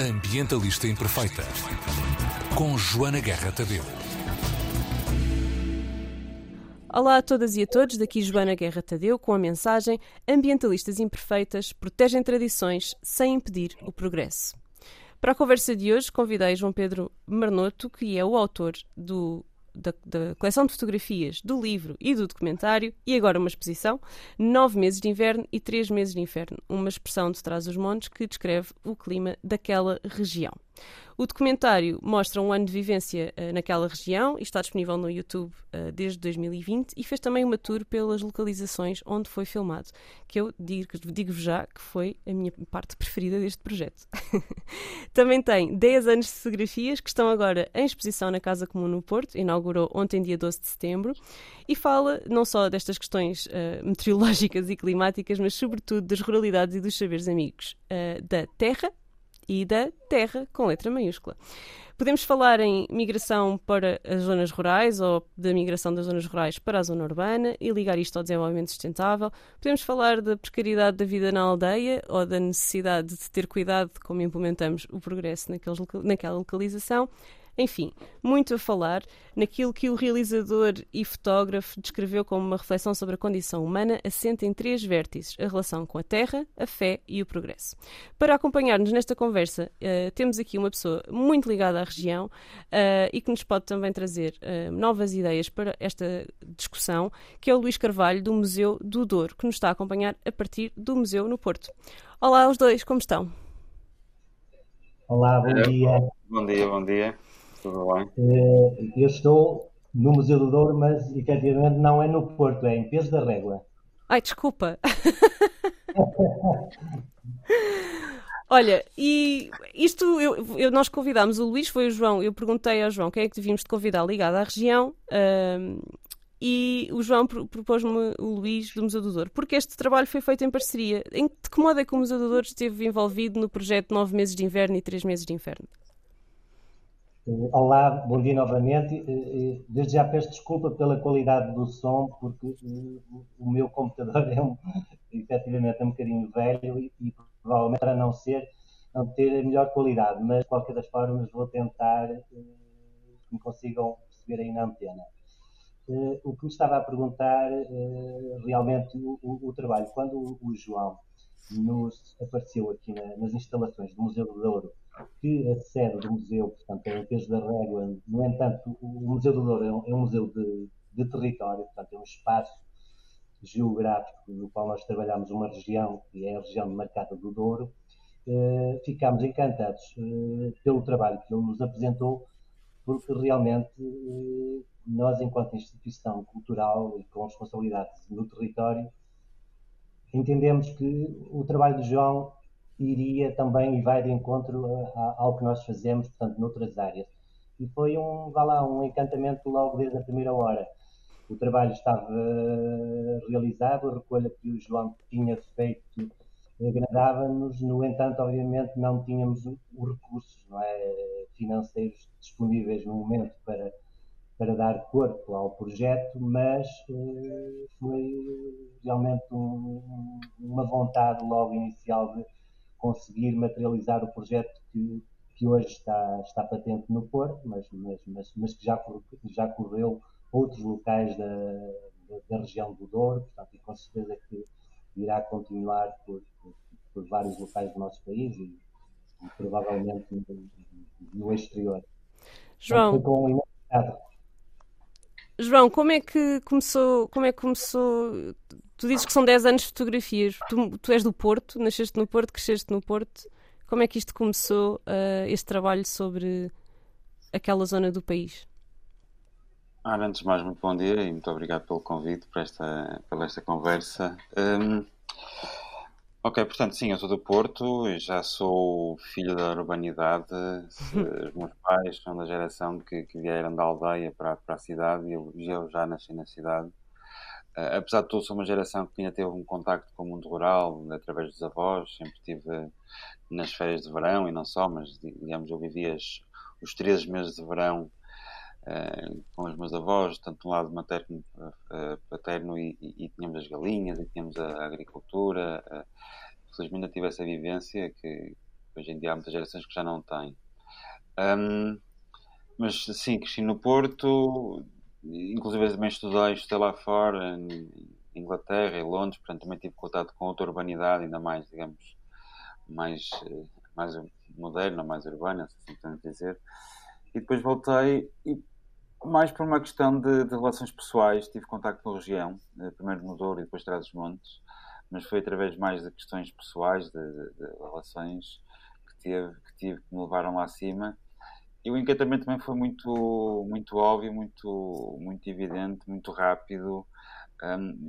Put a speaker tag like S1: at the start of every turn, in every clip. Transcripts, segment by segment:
S1: Ambientalista Imperfeita, com Joana Guerra Tadeu.
S2: Olá a todas e a todos, daqui Joana Guerra Tadeu com a mensagem Ambientalistas Imperfeitas protegem tradições sem impedir o progresso. Para a conversa de hoje, convidei João Pedro Marnoto, que é o autor do da, da, coleção de fotografias, do livro e do documentário, e agora uma exposição, Nove Meses de Inverno e Três Meses de Inferno, uma expressão de trás os montes que descreve o clima daquela região. O documentário mostra um ano de vivência uh, naquela região e está disponível no YouTube uh, desde 2020 e fez também uma tour pelas localizações onde foi filmado, que eu digo-vos digo já que foi a minha parte preferida deste projeto. também tem 10 anos de fotografias que estão agora em exposição na Casa Comum no Porto, inaugurou ontem, dia 12 de setembro, e fala não só destas questões uh, meteorológicas e climáticas, mas sobretudo das ruralidades e dos saberes amigos da terra, e da terra, com letra maiúscula. Podemos falar em migração para as zonas rurais ou da migração das zonas rurais para a zona urbana e ligar isto ao desenvolvimento sustentável. Podemos falar da precariedade da vida na aldeia ou da necessidade de ter cuidado de como implementamos o progresso naqueles, naquela localização. Enfim, muito a falar naquilo que o realizador e fotógrafo descreveu como uma reflexão sobre a condição humana assente em três vértices: a relação com a terra, a fé e o progresso. Para acompanhar-nos nesta conversa, uh, temos aqui uma pessoa muito ligada à região uh, e que nos pode também trazer uh, novas ideias para esta discussão, que é o Luís Carvalho, do Museu do Douro, que nos está a acompanhar a partir do Museu no Porto. Olá aos dois, como estão?
S3: Olá, bom dia.
S4: Bom dia, bom dia. Tudo bem?
S3: Eh, eu estou no Museu do Douro, mas efetivamente não é no Porto, é em Peso da Régua.
S2: Ai, desculpa. Olha, e isto, eu, eu, nós convidámos o Luís, foi o João, eu perguntei ao João quem é que devíamos de convidar ligado à região, um, e o João propôs-me o Luís do Museu do Douro, porque este trabalho foi feito em parceria. Em, de que modo é que o Museu do Douro esteve envolvido no projeto Nove Meses de Inverno e Três Meses de Inferno?
S3: Eh, olá, bom dia novamente. Eh, eh, desde já peço desculpa pela qualidade do som, porque o meu computador é um, efetivamente é um bocadinho velho e, e provavelmente para não ser, não ter a melhor qualidade, mas de qualquer das formas vou tentar que me consigam perceber aí na antena. O que me estava a perguntar realmente o, o, o trabalho, quando o João nos apareceu aqui na, nas instalações do Museu do Douro que a sede do museu, portanto, é em Peso da Régua. No entanto, o Museu do Douro é um, é um museu de, de, território, portanto, é um espaço geográfico no qual nós trabalhamos uma região, que é a região de Marcata do Douro. Uh, ficámos encantados uh, pelo trabalho que ele nos apresentou, porque realmente uh, nós, enquanto instituição cultural e com responsabilidade no território, entendemos que o trabalho do João iria também e vai de encontro ao que nós fazemos, portanto, noutras áreas. E foi um, vá lá, um encantamento logo desde a primeira hora. O trabalho estava realizado, a recolha que o João tinha feito agradava-nos, no entanto, obviamente, não tínhamos os recursos é, financeiros disponíveis no momento para, para dar corpo ao projeto, mas eh, foi realmente um, uma vontade logo inicial de conseguir materializar o projeto que, que hoje está, está patente no Porto, mas, mas, mas, mas que já, já correu outros locais da, da, da, região do Douro, portanto, e com certeza que irá continuar por, por, por vários locais do nosso país e, e provavelmente no, no, exterior.
S2: João, com João, como é que começou, como é que começou Tu dizes que são 10 anos de fotografias. Tu, tu és do Porto, nasceste no Porto, cresceste no Porto. Como é que isto começou, uh, este trabalho sobre aquela zona do país?
S4: Ah, antes de mais, muito bom dia e muito obrigado pelo convite para esta, pela esta conversa. Um, ok, portanto, sim, eu sou do Porto, já sou filho da urbanidade. Os meus pais são da geração que, que vieram da aldeia para, para a cidade e eu, eu já nasci na cidade. Uh, apesar de tudo, sou uma geração que ainda teve um contacto com o mundo rural através dos avós, sempre tive nas férias de verão e não só, mas digamos, eu vivia os, os 13 meses de verão uh, com os meus avós, tanto do lado materno, uh, paterno e, e, e, tínhamos as galinhas e tínhamos a, agricultura. felizmente tive essa vivência que hoje em dia há muitas gerações que já não têm. Um, mas sim, cresci no Porto, inclusive também estudei, estudei lá fora, em Inglaterra e Londres, portanto também tive contato com outra urbanidade, ainda mais, digamos, mais, eh, mais moderna, mais urbana, se assim podemos dizer. E depois voltei e mais por uma questão de, de relações pessoais, tive contacto com a região, eh, primeiro no Douro e depois Trás os Montes, mas foi através mais de questões pessoais, de, de, de relações que tive, que tive que me levaram lá acima. E o encantamento também foi muito, muito óbvio, muito, muito evidente, muito rápido.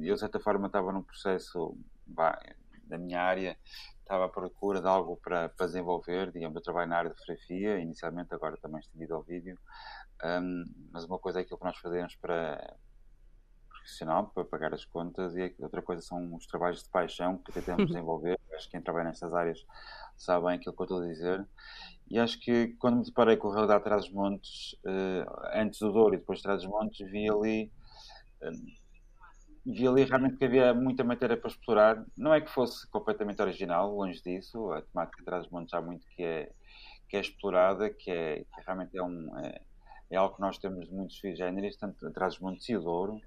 S4: Eu, de certa forma, estava num processo bah, da minha área, estava à procura de algo para, para desenvolver. Digamos, eu trabalho na área de fotografia, inicialmente, agora também estendido ao vídeo. Um, mas uma coisa é aquilo que nós fazemos para profissional, para pagar as contas, e outra coisa são os trabalhos de paixão que tentamos desenvolver. Acho que quem trabalha nestas áreas sabe bem aquilo que eu estou a dizer. E acho que quando me deparei com a realidade de Trás-os-Montes, uh, antes do Douro e depois de Trás-os-Montes, vi ali. Uh, vi ali realmente que havia muita matéria para explorar. Não é que fosse completamente original, longe disso. A temática de Trás-os-Montes há muito que é, que é explorada, que, é, que realmente é, um, é, é algo que nós temos de muitos géneros, tanto Trás-os-Montes e o Douro.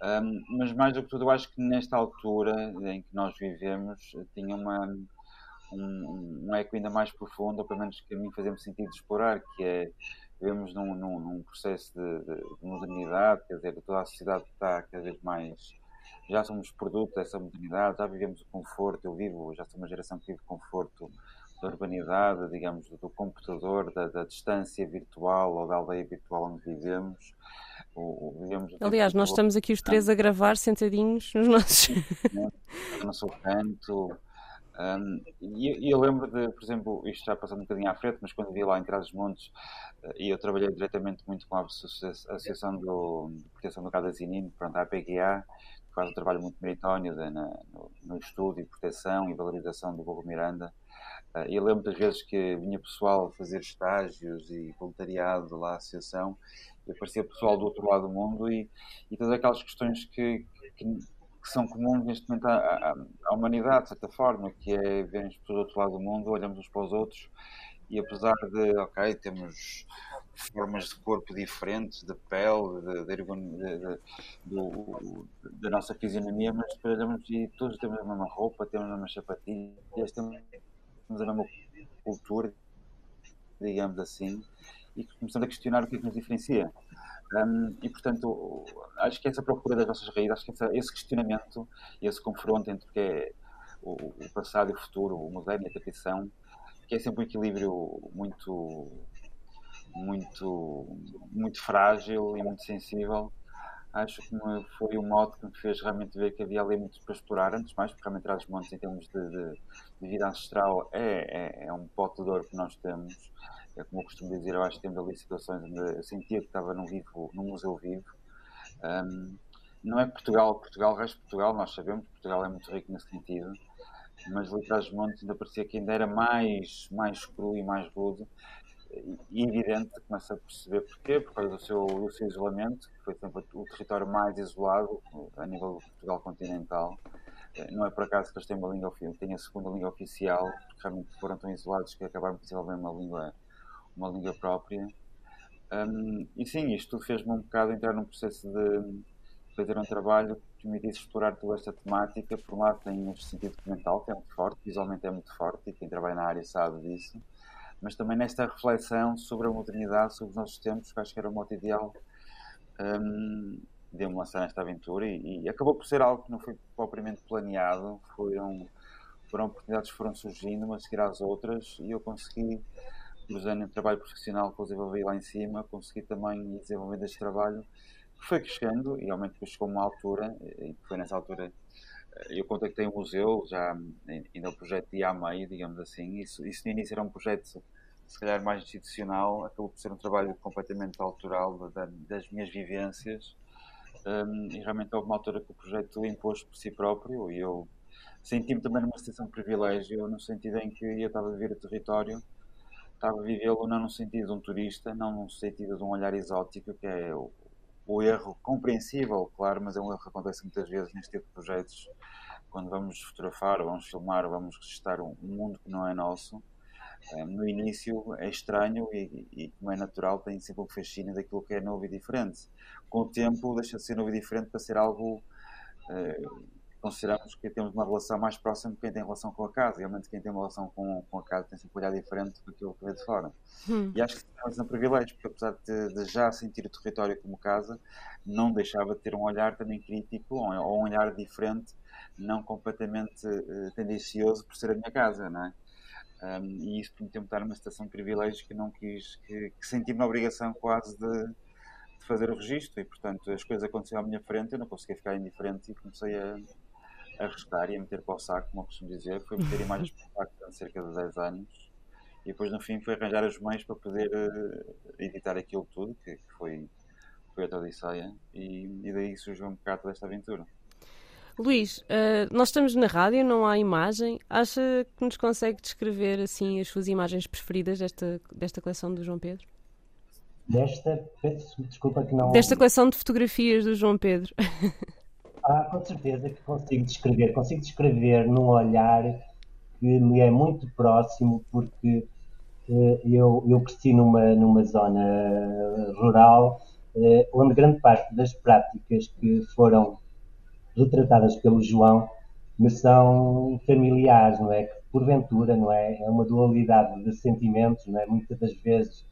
S4: Um, mas mais do que tudo, eu acho que nesta altura em que nós vivemos, tinha uma um, um eco ainda mais profundo, ou pelo menos que a mim fazemos sentido explorar, que é vivemos num, num, num processo de, de, de, modernidade, quer dizer, toda a sociedade está cada vez mais. Já somos produto dessa modernidade, já vivemos o conforto. Eu vivo, já sou uma geração que vive conforto da urbanidade, digamos, do, computador, da, da, distância virtual ou da aldeia virtual onde vivemos.
S2: Aliás, nós estamos aqui os três a gravar sentadinhos nos nossos.
S4: No seu canto, um, e, eu lembro de, por exemplo, isto já passando um bocadinho à frente, mas quando vi lá em Trás-os-Montes, uh, e eu trabalhei diretamente muito com a Associação do, de Proteção do Gado Zinino, pronto, a APGA, que faz um trabalho muito meritório de, na, no, no, estudo e proteção e valorização do Burro Miranda. E eu lembro das vezes que vinha pessoal fazer estágios e voluntariado lá à Associação, e aparecia pessoal do outro lado do mundo, e, e todas aquelas questões que, que que são comuns neste momento à, à, humanidade, de certa forma, que é vermos para o outro lado do mundo, olhamos uns para os outros e apesar de, ok, temos formas de corpo diferentes, de pele, de, de, de, do, da nossa fisionomia, mas olhamos e todos temos a mesma roupa, temos as mesmas sapatilhas, temos a mesma cultura, digamos assim, e começamos a questionar o que é que nos diferencia. Um, e, portanto, acho que essa procura das nossas raízes, acho que essa, esse questionamento, esse confronto entre o que é o, o, passado e o futuro, o moderno e a tradição, que é sempre um equilíbrio muito, muito, muito frágil e muito sensível, acho que foi o modo que me fez realmente ver que havia ali muito para explorar, antes mais, porque realmente Trás Montes, em termos de, de, de vida ancestral, é, é, é, um pote de ouro que nós temos é como eu costumo dizer, eu acho que temos ali situações onde eu sentia que estava num, vivo, num museu vivo. Um, não é Portugal, Portugal, o resto de Portugal, nós sabemos que Portugal é muito rico nesse sentido, mas ali atrás dos montes ainda parecia que ainda era mais, mais cru e mais rude. Evidente, começa a perceber porquê, por causa do seu, do seu isolamento, que foi sempre o território mais isolado a nível do Portugal continental. Eh, não é por acaso que eles têm uma língua, têm a segunda língua oficial, porque realmente foram tão isolados que acabaram por desenvolver uma língua uma língua própria. Um, e sim, isto fez-me um bocado entrar num processo de fazer um trabalho que me disse explorar toda esta temática. Por um lado, tem este sentido documental, que é muito forte, visualmente é muito forte, e quem trabalha na área sabe disso, mas também nesta reflexão sobre a modernidade, sobre os nossos tempos, que acho que era o modo ideal um, de me lançar nesta aventura. E, e, acabou por ser algo que não foi propriamente planeado, foram, foram oportunidades que foram surgindo, umas a seguir às outras, e eu consegui cruzando em trabalho profissional que eu desenvolvi lá em cima, consegui também desenvolver este trabalho, que foi crescendo e realmente depois chegou uma altura, e foi nessa altura eu contactei o um museu, já ainda o projeto ia a meio, digamos assim, isso, isso no início era um projeto se calhar mais institucional, acabou por ser um trabalho completamente autoral da, das minhas vivências. Um, e realmente houve uma altura que o projeto impôs por si próprio e eu senti-me também numa situação de privilégio, no sentido em que eu estava a viver o território estava a vivê-lo não no sentido de um turista, não no sentido de um olhar exótico, que é o, o erro compreensível, claro, mas é um erro que acontece muitas vezes neste tipo de projetos, quando vamos fotografar, vamos filmar, vamos registrar um, mundo que não é nosso. no início é estranho e, e, como é natural, tem sempre um fascínio daquilo que é novo e diferente. Com o tempo, deixa de ser novo e diferente para ser algo. Uh, consideramos que temos uma relação mais próxima de quem tem relação com a casa. Realmente, quem tem uma relação com, com a casa tem sempre um olhar diferente do que aquilo que vê de fora. Hum. E acho que temos um privilégio, porque apesar de, de, já sentir o território como casa, não deixava de ter um olhar também crítico ou, um olhar diferente, não completamente uh, tendencioso por ser a minha casa, não é? Um, e isso permitiu-me estar numa situação de privilégios que não quis, que, que senti-me na obrigação quase de, de, fazer o registro e, portanto, as coisas aconteceram à minha frente, eu não conseguia ficar indiferente e comecei a arriscar e a meter para o saco, como eu costumo dizer. Foi meter imagens para o saco durante cerca de 10 anos e depois, no fim, foi arranjar os meios para poder uh, editar aquilo tudo, que, que foi, foi a Odisseia, e, e daí surgiu um bocado desta aventura.
S2: Luís, uh, nós estamos na rádio, não há imagem. Acha que nos consegue descrever assim as suas imagens preferidas desta, desta coleção do João Pedro?
S3: Desta, desculpa que não.
S2: Desta coleção de fotografias do João Pedro.
S3: Ah, com certeza que consigo descrever. Consigo descrever num olhar que me é muito próximo, porque uh, eu, eu cresci numa, numa zona rural uh, onde grande parte das práticas que foram retratadas pelo João me são familiares, não é? Que porventura, não é? É uma dualidade de sentimentos, não é? Muitas das vezes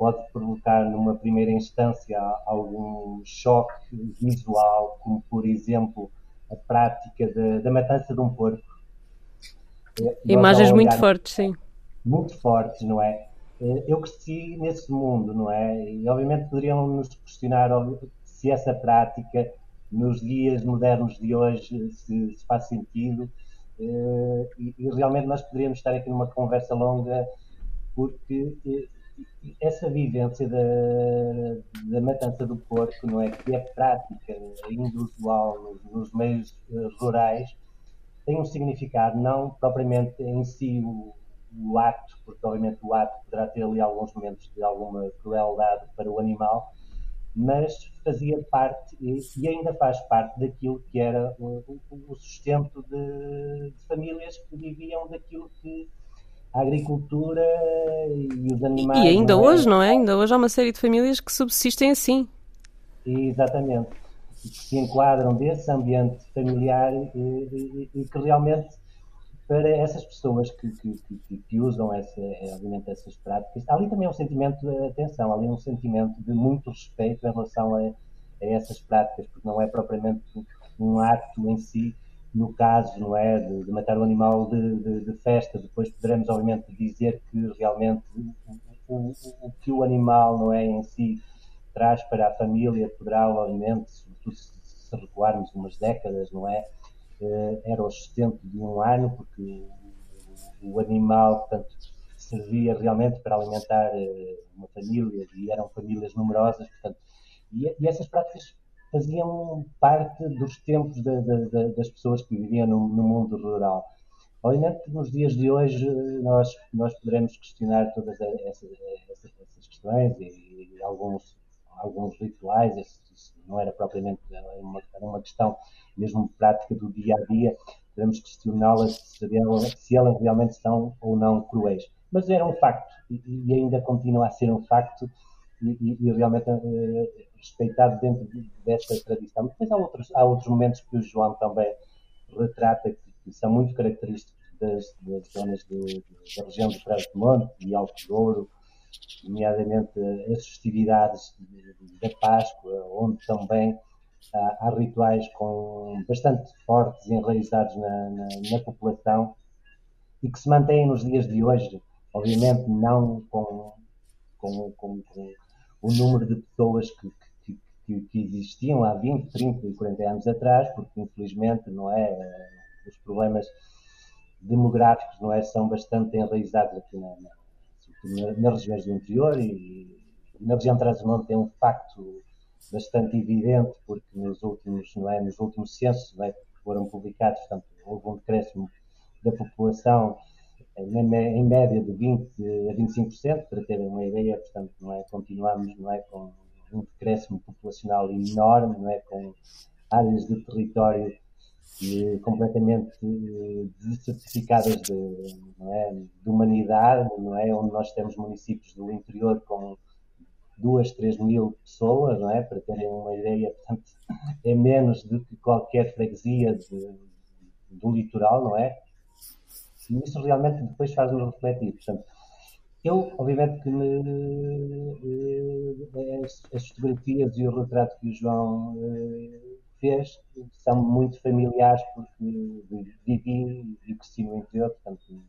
S3: pode provocar numa primeira instância algum choque visual, como por exemplo a prática da matança de um porco.
S2: Imagens muito fortes, sim.
S3: Muito fortes, não é? Eu cresci nesse mundo, não é? E obviamente poderiam nos questionar se essa prática nos dias modernos de hoje se, se faz sentido. Uh, e, e, realmente nós poderíamos estar aqui numa conversa longa porque uh, essa vivência da, da matança do porco, não é? Que é prática, ainda usual nos, meios uh, rurais, tem um significado, não propriamente em si o, o ato, porque obviamente o ato poderá ter ali alguns momentos de alguma crueldade para o animal, mas fazia parte e ainda faz parte daquilo que era o, o sustento de, de, famílias que viviam daquilo que a agricultura e os animais.
S2: E ainda não é? hoje, não é? Ainda hoje há uma série de famílias que subsistem assim.
S3: Exatamente. Que se enquadram desse ambiente familiar e, e, e que realmente para essas pessoas que, que, que, que usam essa, obviamente, essas práticas, há ali também um sentimento de atenção, ali um sentimento de muito respeito em relação a, a essas práticas, porque não é propriamente um acto em si, no caso, não é, de, de matar um animal de, de, de, festa, depois poderemos, obviamente, dizer que realmente o, o, que o animal, não é, em si, traz para a família, poderá, obviamente, sobretudo se, se recuarmos umas décadas, não é, eh, era o sustento de um ano, porque o animal, portanto, servia realmente para alimentar eh, uma família e eram famílias numerosas, portanto, e, e essas práticas faziam parte dos tempos de, de, de, das pessoas que viviam no, no, mundo rural. Obviamente, nos dias de hoje, nós, nós poderemos questionar todas essas, essas, essas questões e, e, alguns, alguns rituais, isso não era propriamente uma, uma questão mesmo prática do dia a dia, podemos questioná-las se, se, elas realmente são ou não cruéis. Mas era um facto e, e ainda continua a ser um facto e, e realmente uh, respeitado dentro desta tradição. Depois há outros, há outros momentos que o João também retrata que, que são muito característicos das, das zonas de, da região do Trás do Monte e Alto Douro, nomeadamente as festividades da Páscoa, onde também há, há rituais com, bastante fortes enraizados na, na, na, população e que se mantêm nos dias de hoje, obviamente não com, com, com, com o número de pessoas que, que, que, existiam há 20, 30 e 40 anos atrás, porque infelizmente não é, os problemas demográficos não é, são bastante enraizados aqui na, na, nas regiões do interior e, na região de Trás-os-Montes tem um facto bastante evidente, porque nos últimos, não é, nos últimos censos é, que foram publicados, portanto, houve um decréscimo da população em média de 20 a 25%, para terem uma ideia, portanto, não é, continuamos não é, com um decréscimo populacional enorme, não é, com áreas de território e completamente desertificadas de, é, de, humanidade, não é? onde nós temos municípios do interior com duas, três mil pessoas, não é? para terem uma ideia, portanto, é menos do que qualquer freguesia de, do litoral, não é? E isso realmente depois faz-nos refletir. Portanto, eu, obviamente, que me, eh, as, as, fotografias e o retrato que o João eh, fez são muito familiares porque vivi e cresci no interior, portanto,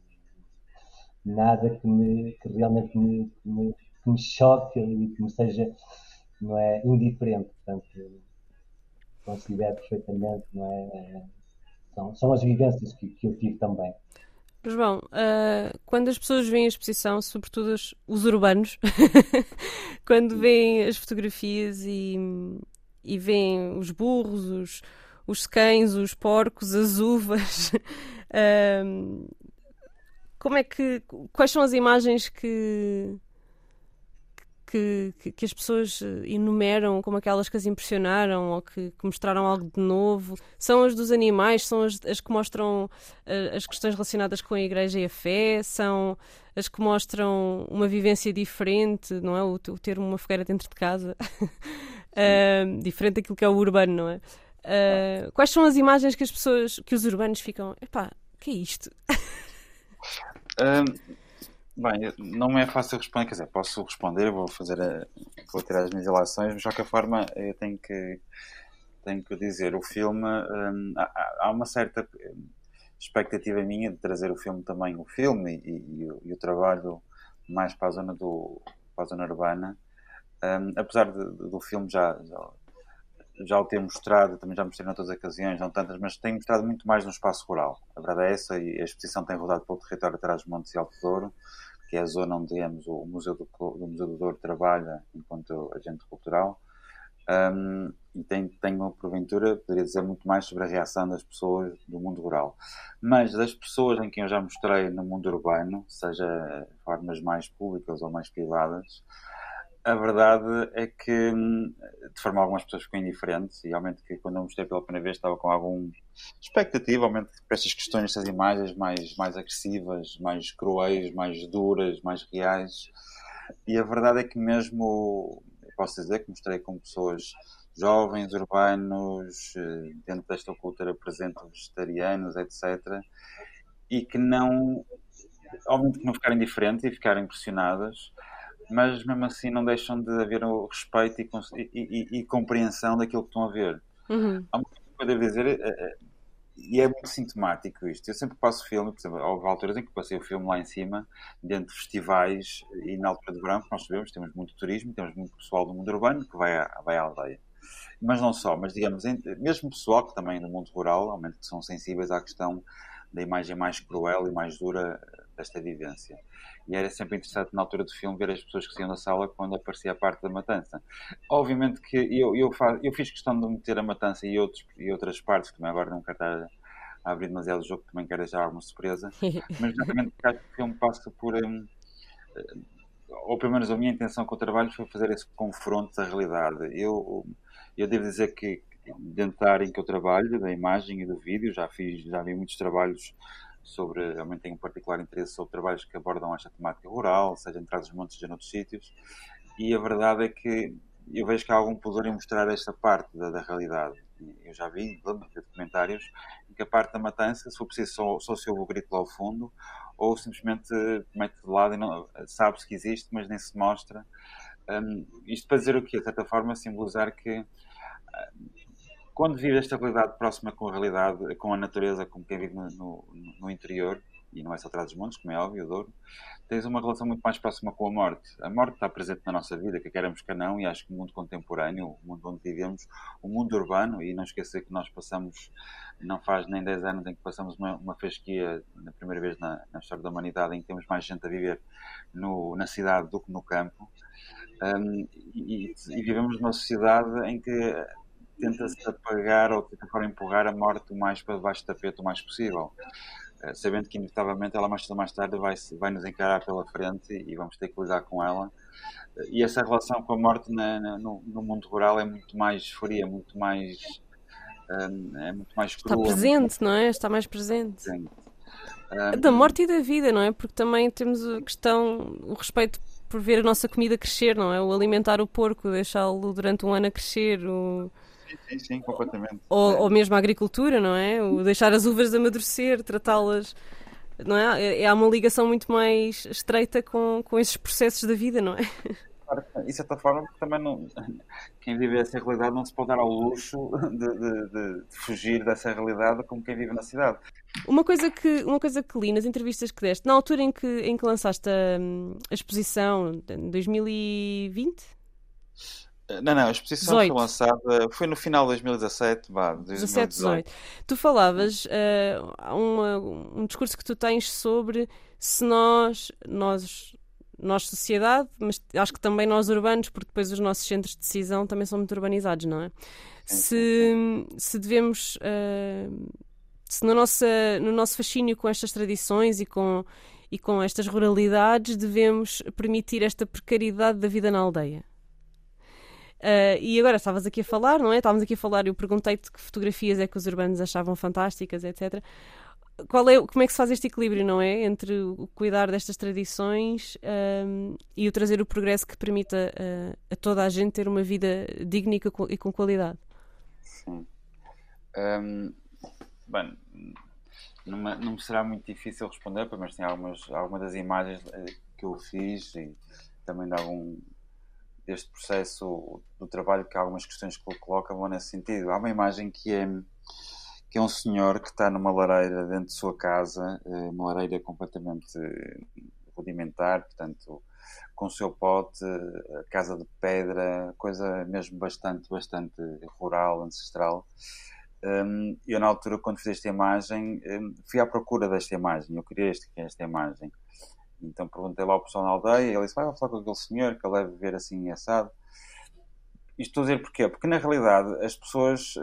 S3: nada que, me, que realmente me, que me, que me choque e que me seja não é, indiferente. Portanto, considero perfeitamente, não é? São, são as vivências que, que eu tive também.
S2: João, uh, quando as pessoas veem a exposição, sobretudo os, os urbanos, quando veem as fotografias e, e veem os burros, os, os cães, os porcos, as uvas, uh, como é que. Quais são as imagens que, que, que, as pessoas eh, enumeram como aquelas que as impressionaram ou que, que mostraram algo de novo? São as dos animais? São as, as que mostram uh, as questões relacionadas com a igreja e a fé? São as que mostram uma vivência diferente, não é? O, o ter uma fogueira dentro de casa, uh, diferente daquilo que é o urbano, não é? Uh, quais são as imagens que as pessoas, que os urbanos ficam, epá, que é isto?
S4: Bem, não me é fácil responder, quer dizer, posso responder, vou fazer a, vou tirar as minhas ilações, mas de qualquer forma eu tenho que, tenho que dizer, o filme, hum, há, há, uma certa expectativa minha de trazer o filme também, o filme e, e, e, o, e o, trabalho mais para a zona, do, para a zona urbana, hum, apesar de, de, do filme já, já, já o ter mostrado, também já mostrei noutras ocasiões, não tantas, mas tem mostrado muito mais no espaço rural. A verdade é essa, e a exposição tem rodado pelo território atrás dos Montes e Alto Douro, que é a zona onde, digamos, o Museu do, o Museu do Douro trabalha enquanto agente cultural. Um, e tenho, tenho, porventura, poderia dizer muito mais sobre a reação das pessoas do mundo rural. Mas das pessoas em quem eu já mostrei no mundo urbano, seja formas mais públicas ou mais privadas, a verdade é que, de forma algumas pessoas ficam indiferentes e realmente que quando eu mostrei pela primeira vez estava com alguma expectativa, realmente para estas questões, estas imagens mais, mais agressivas, mais cruéis, mais duras, mais reais. E a verdade é que mesmo, posso dizer que mostrei com pessoas jovens, urbanos, eh, dentro desta cultura presente, vegetarianos, etc. E que não, obviamente que não ficarem indiferentes e ficarem impressionadas, mas mesmo assim não deixam de haver o respeito e, e, e, compreensão daquilo que estão a ver. Uhum. Há uma coisa que eu devo dizer, é, é, e é muito sintomático isto. Eu sempre passo filme, por exemplo, houve alturas em que passei o filme lá em cima, dentro de festivais e na altura de verão, nós sabemos, temos muito turismo, temos muito pessoal do mundo urbano que vai à, vai à aldeia. Mas não só, mas digamos, mesmo pessoal que também é do mundo rural, realmente que são sensíveis à questão da imagem mais cruel e mais dura desta vivência. E era sempre interessante na altura do filme ver as pessoas que saíam da sala quando aparecia a parte da matança. Obviamente que eu, eu, faz, eu fiz questão de meter a matança e, outros, e outras partes, que também agora não quero estar a abrir demasiado o jogo, também quero deixar alguma surpresa, mas porque acho que o filme passa por. Um, ou pelo menos a minha intenção com o trabalho foi fazer esse confronto da realidade. Eu, eu devo dizer que dentro da área em que eu trabalho, da imagem e do vídeo, já fiz, já vi muitos trabalhos sobre, realmente tenho um particular interesse sobre trabalhos que abordam esta temática rural, seja em Trás-os-Montes, seja noutros sítios, e a verdade é que eu vejo que há algum poder em mostrar esta parte da, da realidade. Eu já vi, lembro de documentários, em que a parte da matança, se for preciso, só, só se ouve o grito lá ao fundo, ou simplesmente mete de lado e sabe-se que existe, mas nem se mostra. Um, isto para dizer o quê? De certa forma, simbolizar que quando vive esta realidade próxima com a realidade, com a natureza, com quem vive no, no, no interior, e não é só atrás dos montes, como é óbvio, Douro, tens uma relação muito mais próxima com a morte. A morte está presente na nossa vida, que queremos que não, e acho que o mundo contemporâneo, o mundo onde vivemos, o mundo urbano, e não esquecer que nós passamos, não faz nem 10 anos em que passamos uma, uma fasquia, na primeira vez na, na, história da humanidade, em que temos mais gente a viver no, na cidade do que no campo, um, e, e, vivemos numa sociedade em que tenta-se apagar ou tenta para empurrar a morte o mais para debaixo do tapete o mais possível. Uh, sabendo que inevitavelmente ela mais cedo ou mais tarde vai, vai nos encarar pela frente e vamos ter que lidar com ela. Uh, e essa relação com a morte na, na, no, no, mundo rural é muito mais fria, muito mais um, é muito mais
S2: crua. Está presente, não é? Está mais presente. presente. Um, da morte e da vida, não é? Porque também temos a questão, o respeito por ver a nossa comida crescer, não é? O alimentar o porco, deixá-lo durante um ano a crescer, o...
S4: Sim, sim, sim, completamente.
S2: Ou, é. ou mesmo a agricultura, não é? O deixar as uvas amadurecer, tratá-las não é? é? Há uma ligação muito mais estreita com, com esses processos da vida, não é?
S4: E de certa forma, também não, quem vive essa realidade não se pode dar ao luxo de, de, de, de, fugir dessa realidade como quem vive na cidade.
S2: Uma coisa que, uma coisa que li nas entrevistas que deste, na altura em que, em que lançaste a, a exposição, em 2020?
S4: Não, não, a exposição 18. foi lançada, foi no final de 2017, vá,
S2: 17, 18. Tu falavas, uh, uma, um discurso que tu tens sobre se nós, nós nós sociedade, mas acho que também nós urbanos, porque depois os nossos centros de decisão também são muito urbanizados, não é? Se, se devemos, uh, se no nosso, no nosso fascínio com estas tradições e com, e com estas ruralidades, devemos permitir esta precariedade da vida na aldeia. Uh, e agora estavas aqui a falar, não é? Estávamos aqui a falar, eu perguntei-te que fotografias é que os urbanos achavam fantásticas, etc qual é, como é que se faz este equilíbrio, não é? Entre o cuidar destas tradições um, e o trazer o progresso que permita a, a, toda a gente ter uma vida digna e com qualidade.
S4: Sim. Um, bem, me, não me, será muito difícil responder, mas tem algumas, algumas das imagens eh, que eu fiz e também de algum deste processo do trabalho que há algumas questões que colocam vão nesse sentido. Há uma imagem que é que é um senhor que está numa lareira dentro de sua casa, eh, uma lareira completamente rudimentar, portanto, com o seu pote, casa de pedra, coisa mesmo bastante, bastante rural, ancestral. Um, eu, na altura, quando fiz esta imagem, um, fui à procura desta imagem. Eu queria este, esta imagem. Então perguntei lá ao pessoal na aldeia ele disse: Vai falar com aquele senhor que ele deve ver assim assado. Isto estou a dizer porquê? Porque na realidade as pessoas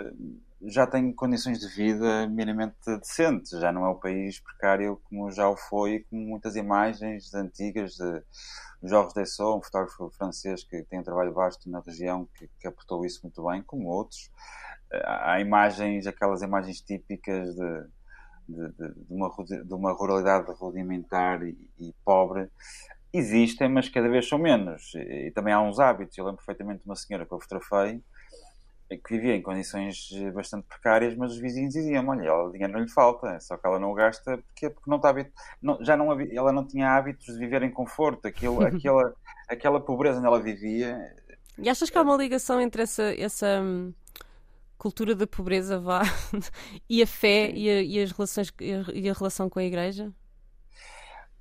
S4: já tem condições de vida minimamente decentes, já não é o país precário como já o foi, como muitas imagens antigas de Georges Dessau, um fotógrafo francês que tem um trabalho vasto na região, que, aportou isso muito bem, como outros. Há imagens, aquelas imagens típicas de, de, de, de uma, de uma ruralidade rudimentar e, e pobre, existem, mas cada vez são menos. E, e também há uns hábitos. Eu lembro perfeitamente de uma senhora que eu fotografei, que vivia em condições eh, bastante precárias, mas os vizinhos diziam: olha, o dinheiro não lhe falta, só que ela não o gasta porque, porque não está não, já não ela não tinha hábitos de viver em conforto, aquilo, aquela, aquela pobreza onde ela vivia.
S2: E achas que há uma ligação entre essa, essa hum, cultura da pobreza vá, e a fé e a, e as relações e a relação com a igreja?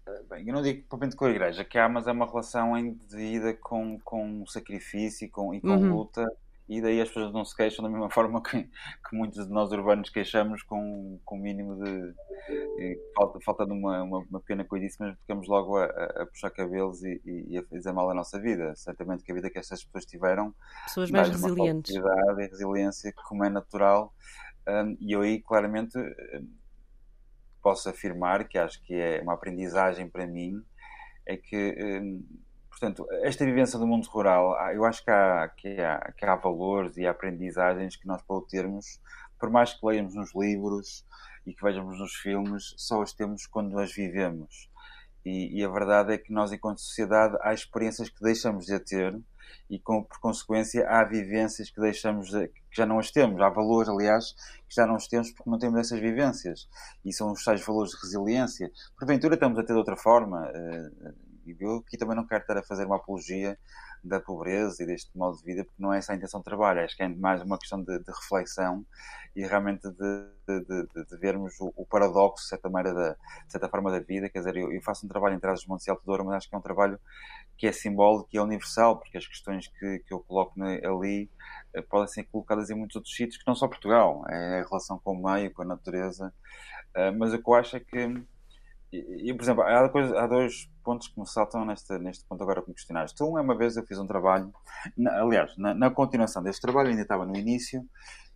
S4: Eh, bem, eu não digo propriamente com a igreja que há, mas é uma relação em ida com, com sacrifício e com, e com uhum. luta e daí as pessoas não se queixam da mesma forma que, que muitos de nós urbanos queixamos com, com o mínimo de, de falta, faltando uma, uma, uma pequena coisice, mas ficamos logo a, a, puxar cabelos e, e, a fazer mal à nossa vida. Certamente que a vida que estas pessoas tiveram
S2: pessoas mais resilientes
S4: e resiliência como é natural um, e eu aí claramente um, posso afirmar que acho que é uma aprendizagem para mim é que um, Portanto, esta vivência do mundo rural, eu acho que há, que há, que há valores e aprendizagens que nós, para o termos, por mais que leiamos nos livros e que vejamos nos filmes, só as temos quando as vivemos. E, e, a verdade é que nós, enquanto sociedade, há experiências que deixamos de ter e, com, por consequência, há vivências que deixamos de, que já não as temos. Há valores, aliás, que já não os temos porque não temos essas vivências. E são os tais valores de resiliência. Porventura, estamos a ter de outra forma. Uh, eu aqui também não quero estar a fazer uma apologia da pobreza e deste modo de vida, porque não é essa a intenção do trabalho, acho que é mais uma questão de, de reflexão e realmente de, de, de vermos o, o, paradoxo, de certa, maneira da, de certa forma, da vida. Quer dizer, eu, eu faço um trabalho em Trás dos Montes e Alto Douro, mas acho que é um trabalho que é simbólico e é universal, porque as questões que, que eu coloco ali eh, podem ser colocadas em muitos outros sítios, que não só Portugal, é a relação com o meio, com a natureza. Uh, mas o que eu acho é que e, por exemplo, há, coisa, há, dois pontos que me saltam neste, neste ponto agora que me questionaste. Um é uma vez eu fiz um trabalho, na, aliás, na, na, continuação deste trabalho, ainda estava no início,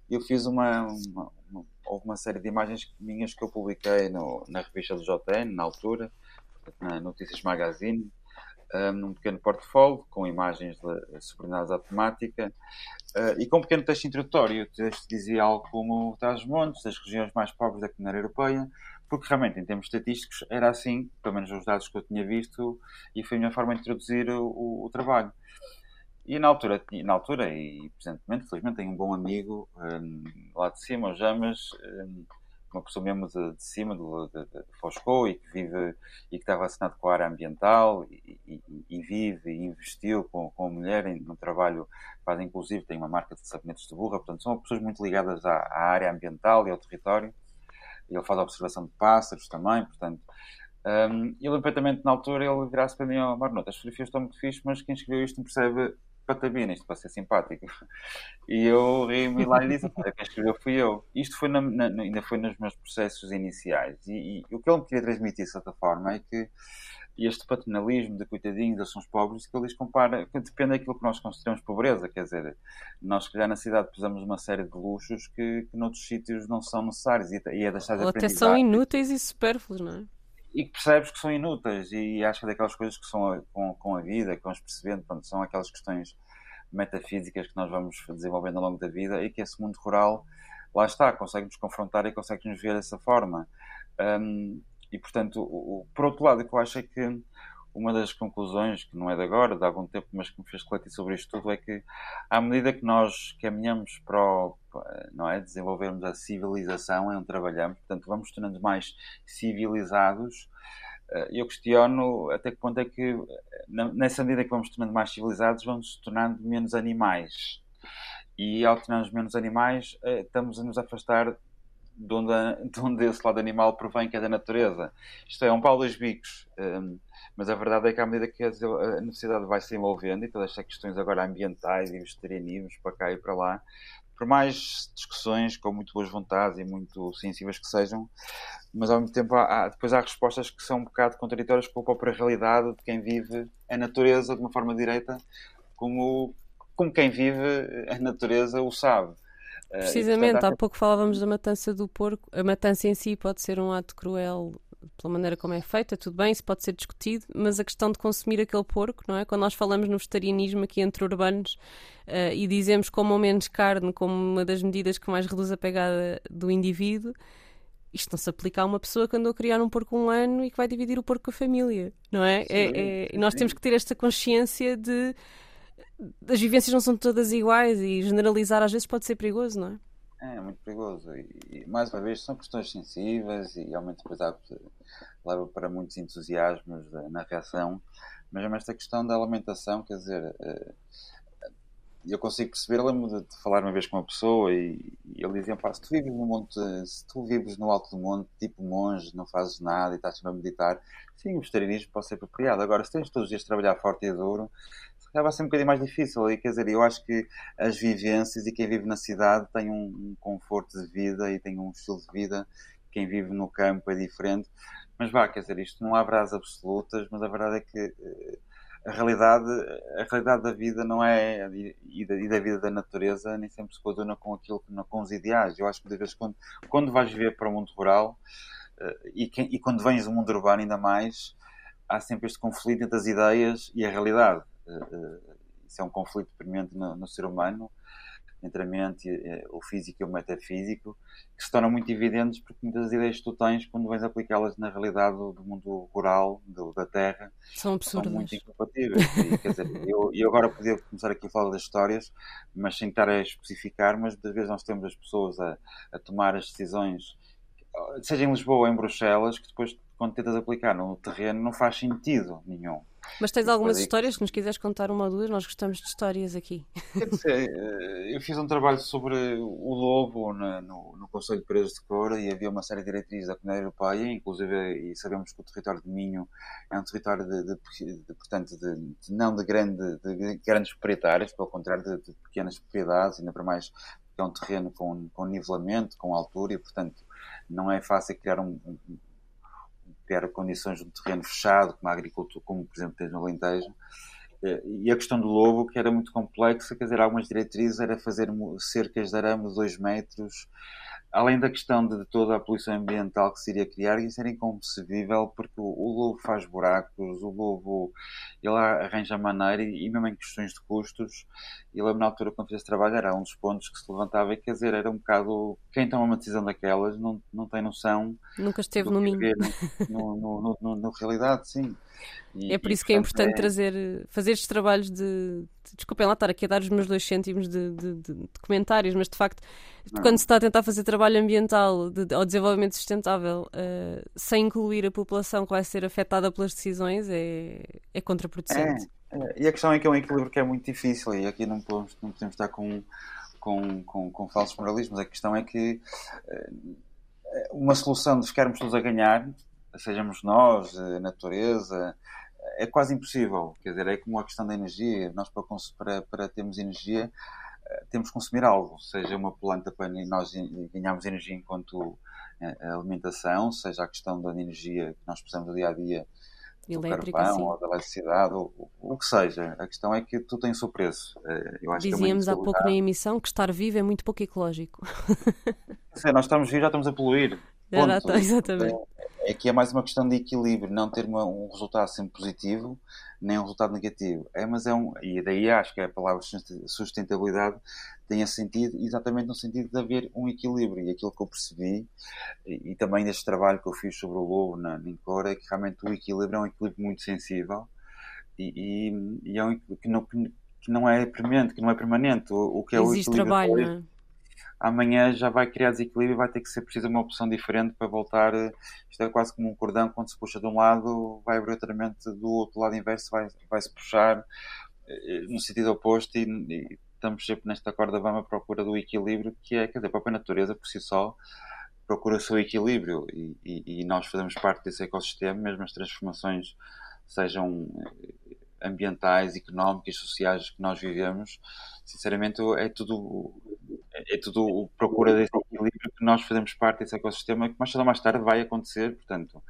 S4: eu fiz uma, uma, uma, houve uma série de imagens minhas que eu publiquei no, na revista do JN, na altura, na Notícias Magazine, um, num pequeno portfólio com imagens subordinadas à temática uh, e com um pequeno texto introdutório. O texto dizia algo como traz montes das regiões mais pobres da comunidade europeia, porque realmente, em termos estatísticos, era assim, pelo menos os dados que eu tinha visto, e foi a minha forma de introduzir o, o, trabalho. E na altura, na altura e presentemente, felizmente, tenho um bom amigo um, lá de cima, o Jamas, um, uma pessoa mesmo de, de cima, de, de, de Foscou, e que vive e que está relacionado com a área ambiental e, e, e vive e investiu com, com a mulher em, no trabalho, faz inclusive, tem uma marca de sabonetes de burra, portanto, são pessoas muito ligadas à, à área ambiental e ao território. Ele faz observação de pássaros também, portanto, um, ele perfeitamente na altura ele virasse para mim, oh, Marnota, as fotografias estão muito fixas, mas quem escreveu isto não percebe patabina, isto para ser simpático. E eu ri-me lá e disse, quem escreveu fui eu. Isto foi na, na, ainda foi nos meus processos iniciais. E, e, o que ele me queria transmitir, de certa forma, é que este paternalismo de coitadinhos, eles são os pobres, que eles compara, que depende daquilo que nós consideramos pobreza, quer dizer, nós que já na cidade precisamos uma série de luxos que, que noutros sítios não são necessários e, e é deixar de
S2: Ou até são inúteis e supérfluos, não é?
S4: e que percebes que são inúteis e acho que é daquelas coisas que são a, com, com a vida, que vamos percebendo, pronto, são aquelas questões metafísicas que nós vamos desenvolvendo ao longo da vida e que esse mundo rural, lá está, consegue-nos confrontar e consegue-nos ver dessa forma. Um, e, portanto, o, o, por outro lado, o que eu acho é que uma das conclusões, que não é de agora, de algum tempo, mas que me fez refletir sobre isto tudo, é que à medida que nós caminhamos para o, não é, desenvolvermos a civilização em onde trabalhamos, portanto, vamos tornando mais civilizados, eh, eu questiono até que ponto é que, nessa medida que vamos tornando mais civilizados, vamos tornando menos animais. E ao tornarmos menos animais, eh, estamos a nos afastar de onde, de onde esse lado animal provém, que é da natureza. Isto é um pau dos bicos. Um, mas a verdade é que à medida que a necessidade vai se envolvendo e todas estas questões agora ambientais e vegetarianismos para cá e para lá, por mais discussões com muito boas vontades e muito sensíveis que sejam, mas ao mesmo tempo há, há, depois há respostas que são um bocado contraditórias com a própria realidade de quem vive a natureza de uma forma direita, como, como quem vive a natureza o sabe.
S2: Eh, Precisamente, e, portanto, há pouco falávamos da matança do porco. A matança em si pode ser um ato cruel pela maneira como é feita, tudo bem, isso pode ser discutido, mas a questão de consumir aquele porco, não é? Quando nós falamos no vegetarianismo aqui entre urbanos uh, e dizemos comam menos carne como uma das medidas que mais reduz a pegada do indivíduo, isto não se aplica a uma pessoa que andou a criar um porco um ano e que vai dividir o porco com a família, não é? Sim, é, é nós temos que ter esta consciência de as vivências não são todas iguais e generalizar às vezes pode ser perigoso, não é?
S4: É, muito perigoso. E, e, mais uma vez, são questões sensíveis e realmente depois há, leva para muitos entusiasmos na reação. Mas esta questão da alimentação, quer dizer, eh, eu consigo perceber, lembro de, falar uma vez com uma pessoa e, e ele dizia, pá, se tu vives no monte, se tu vives no alto do monte, tipo monge, não fazes nada e estás sempre a meditar, sim, o vegetarianismo pode ser apropriado. Agora, se tens todos os dias de trabalhar forte e duro, já vai ser um bocadinho mais difícil. E quer dizer, eu acho que as vivências e quem vive na cidade tem um, um conforto de vida e tem um estilo de vida. Quem vive no campo é diferente. Mas vá, quer dizer, isto não há verdades absolutas, mas a verdade é que eh, a realidade, a realidade da vida não é e da, e da vida da natureza nem sempre se coaduna com aquilo com os ideais. Eu acho que de vez quando quando vais viver para o mundo rural uh, e, e quando vens do mundo urbano ainda mais há sempre este conflito entre as ideias e a realidade. Isso é um conflito premente no, no, ser humano, entre a mente, uh, o físico e o metafísico, que se tornam muito evidentes porque muitas das ideias que tu tens, quando vens aplicá-las na realidade do, do mundo rural, do, da terra,
S2: são, são
S4: muito incompatíveis. e, quer dizer, eu, eu agora podia começar aqui a falar das histórias, mas sem estar a especificar, mas muitas vezes nós temos as pessoas a, a tomar as decisões seja em Lisboa ou em Bruxelas, que depois, quando tentas aplicar no terreno, não faz sentido nenhum.
S2: Mas tens algumas histórias que nos quiseres contar uma ou duas? Nós gostamos de histórias aqui.
S4: Quer dizer, eh, eu fiz um trabalho sobre o lobo no, no, no Conselho de Presos de Cora e havia uma série de diretrizes da Comunidade Europeia, inclusive, e sabemos que o território de Minho é um território de, de, de portanto, de, de, não de, grande, de grandes proprietários, pelo contrário de, pequenas propriedades, ainda para mais que é um terreno com, com nivelamento, com altura, e portanto não é fácil criar um, um criar condições de um terreno fechado, como a agricultura, como por exemplo tens no Alentejo. Eh, e a questão do lobo, que era muito complexa, quer dizer, algumas diretrizes era fazer cercas de arame de 2 metros além da questão de, toda a poluição ambiental que se iria criar, isso era inconcebível porque o, lobo faz buracos, o lobo ele arranja maneira e mesmo em questões de custos, e lembro na altura quando fiz esse trabalho era um dos pontos que se levantava e quer dizer, era um bocado quem toma uma decisão daquelas não, não tem noção
S2: nunca esteve no mínimo
S4: no, no, no, no, realidade, sim
S2: e, é por isso que é importante é... trazer, fazer estes trabalhos de, de. Desculpem lá estar aqui a dar os meus dois cêntimos de, de, de comentários, mas de facto, não. quando se está a tentar fazer trabalho ambiental ao desenvolvimento sustentável uh, sem incluir a população que vai ser afetada pelas decisões, é, é contraproducente.
S4: É, é, e a questão é que é um equilíbrio que é muito difícil e aqui não podemos, não podemos estar com, com, com, com falsos moralismos. A questão é que uh, uma solução de ficarmos todos a ganhar sejamos nós, a natureza, é quase impossível. Quer dizer, é como a questão da energia. Nós, para, para, termos energia, eh, temos que consumir algo, seja uma planta para nós ganharmos energia enquanto eh, alimentação, seja a questão da energia que nós precisamos do dia a dia, do carvão sim. ou da eletricidade, ou, o que seja. A questão é que tudo tem o seu preço.
S2: Eh, eu acho Dizíamos há pouco na emissão que estar vivo é muito pouco ecológico.
S4: Sim, nós estamos vivos, já estamos a poluir.
S2: Ponto. Exatamente.
S4: É que é mais uma questão de equilíbrio, não ter uma, um resultado sempre positivo, nem um resultado negativo. É, mas é um, e daí acho que a palavra sustentabilidade tenha sentido exatamente no sentido de haver um equilíbrio. E aquilo que eu percebi, e, e também deste trabalho que eu fiz sobre o lobo na Nincora, é que realmente o equilíbrio é um equilíbrio muito sensível e, e, e é um que não, que não é premente, que não é permanente. O, o que é
S2: Existe
S4: o
S2: equilíbrio trabalho, é? é?
S4: Amanhã já vai criar desequilíbrio e vai ter que ser preciso uma opção diferente para voltar. Eh, isto é quase como um cordão, quando se puxa de um lado, vai obrigatoriamente do outro lado inverso, vai, vai puxar eh, no sentido oposto e, e estamos sempre nesta corda vamos à procura do equilíbrio, que é, quer dizer, a própria natureza por si só procura o seu equilíbrio e, e, e nós fazemos parte desse ecossistema, mesmo as transformações sejam eh, ambientais, económicas, sociais que nós vivemos, sinceramente é tudo é tudo procura desse equilíbrio que nós fazemos parte desse ecossistema que mais cedo ou mais tarde vai acontecer, portanto,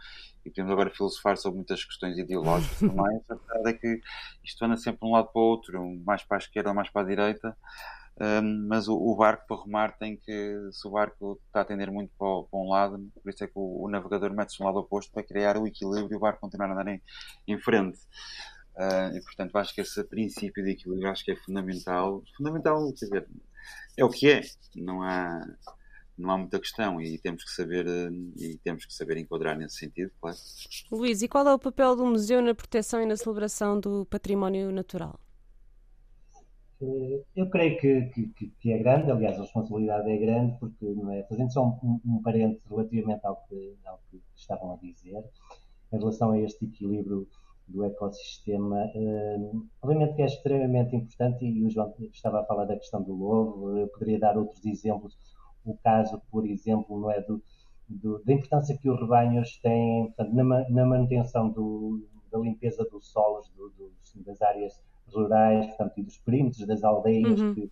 S4: e podemos agora filosofar sobre muitas questões ideológicas também, a verdade é que isto anda sempre de um lado para o outro, mais para a esquerda mais para a direita, um, mas o, o, barco para remar tem que, se o barco está a tender muito para, para um lado, por isso é que o, o navegador mete-se no lado oposto para criar o equilíbrio e o barco continuar a andar em, em frente. Uh, e portanto acho que esse princípio de equilíbrio acho que é fundamental. Fundamental, quer dizer, é o que é. Não há, não há muita questão e temos que saber e temos que saber enquadrar nesse sentido, claro.
S2: Luís, e qual é o papel do museu na proteção e na celebração do património natural?
S3: Eh, eu creio que, que, que, é grande, aliás, a responsabilidade é grande, porque, não é, fazendo só um, um parente relativamente ao que, ao que estavam a dizer, em relação a este equilíbrio do ecossistema. Uh, obviamente que é extremamente importante, e o João estava a falar da questão do lobo, eu poderia dar outros exemplos. O caso, por exemplo, não é do, do da importância que os rebanhos têm portanto, na, na, manutenção do, da limpeza dos solos, do, dos, das áreas rurais portanto, e dos perímetros das aldeias, uhum. que, que,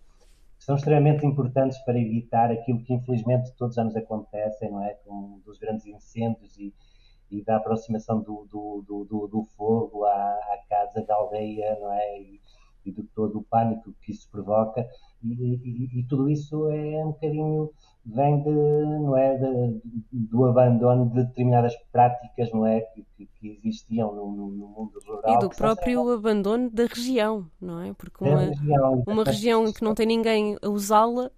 S3: são extremamente importantes para evitar aquilo que infelizmente todos os anos acontece, não é? Como dos grandes incêndios e, e da aproximação do, do, do, do fogo à, à, casa da aldeia, não é? E, e de todo o pânico que isso provoca, e, e, e, tudo isso é um bocadinho, vem de, não é, de, do abandono de determinadas práticas, não é, que, que, existiam no, no, mundo rural.
S2: E do próprio abandono da região, não é? Porque uma, região, uma região que não tem ninguém a usá-la...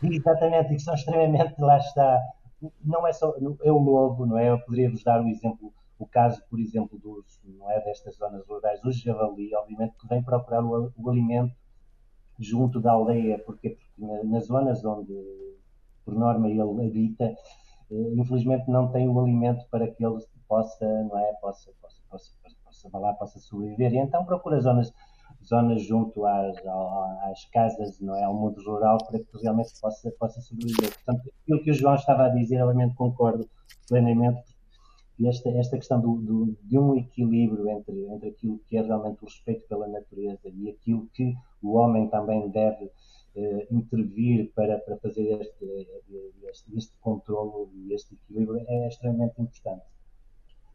S3: Exatamente, e que são extremamente, lá está, não é só é o lobo, não é? Eu poderia vos dar o exemplo, o caso, por exemplo, dos, não é, destas zonas rurais, o javali, obviamente, que vem procurar o, o alimento junto da aldeia, porque, porque na, nas zonas onde, por norma, ele habita, eh, infelizmente não tem o alimento para que ele possa, não é, possa, possa, possa, possa, possa, possa sobreviver. E então procura zonas zonas junto às, às casas, não é? ao mundo rural, para que realmente possa, possa sobreviver. Portanto, aquilo que o João estava a dizer, eu realmente concordo plenamente. Esta, esta questão do, do, de um equilíbrio entre, entre aquilo que é realmente o respeito pela natureza e aquilo que o homem também deve eh, intervir para, para fazer este, este, este controle e este equilíbrio é extremamente importante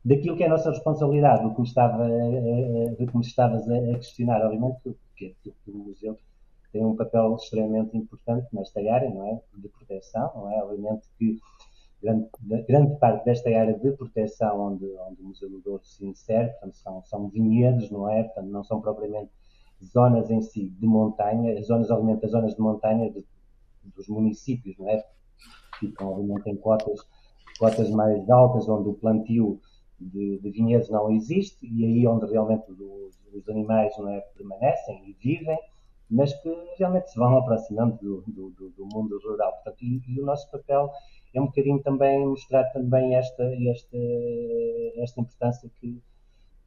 S3: daquilo que é a nossa responsabilidade, do que me, estava, do que me estavas a questionar, obviamente, que, que, que o museu tem um papel extremamente importante nesta área, não é? De proteção, não é? Obviamente que grande, grande parte desta área de proteção onde, onde o Museu do Douro se insere, portanto, são, são vinhedos, não é? Portanto, não são propriamente zonas em si de montanha, as zonas, obviamente, as zonas de montanha de, dos municípios, não é? Ficam, obviamente, em cotas, cotas mais altas, onde o plantio de, de vinhedos não existe, e aí onde realmente os, os animais não é, permanecem e vivem, mas que realmente se vão aproximando do, do, do mundo rural. Portanto, e, e, o nosso papel é um bocadinho também mostrar também esta, esta, esta importância que,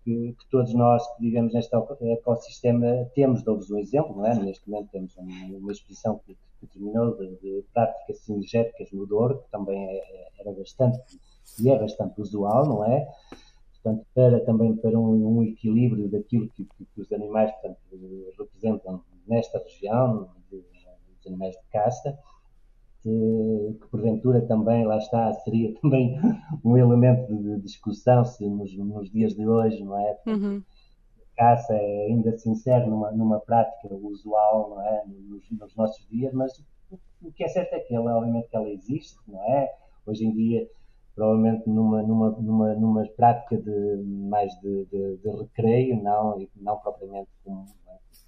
S3: que, que, todos nós que vivemos neste ecossistema temos. Dou-vos um exemplo, é? Neste momento temos uma, exposição que, que terminou de, de, práticas cinegéticas no Douro, que também é, é, era bastante, e é bastante usual, não é? Portanto, para, também para um, um equilíbrio daquilo que, que, os animais portanto, representam nesta região, dos animais de caça, que, que, porventura também, lá está, seria também um elemento de discussão se nos, nos dias de hoje, não é? Uhum. A caça é, ainda se insere numa, numa prática usual, não é? Nos, nos nossos dias, mas o, o que é certo é que ela, obviamente, que ela existe, não é? Hoje em dia, provavelmente numa, numa, numa, numa prática de, mais de, de, de recreio, não, não propriamente como,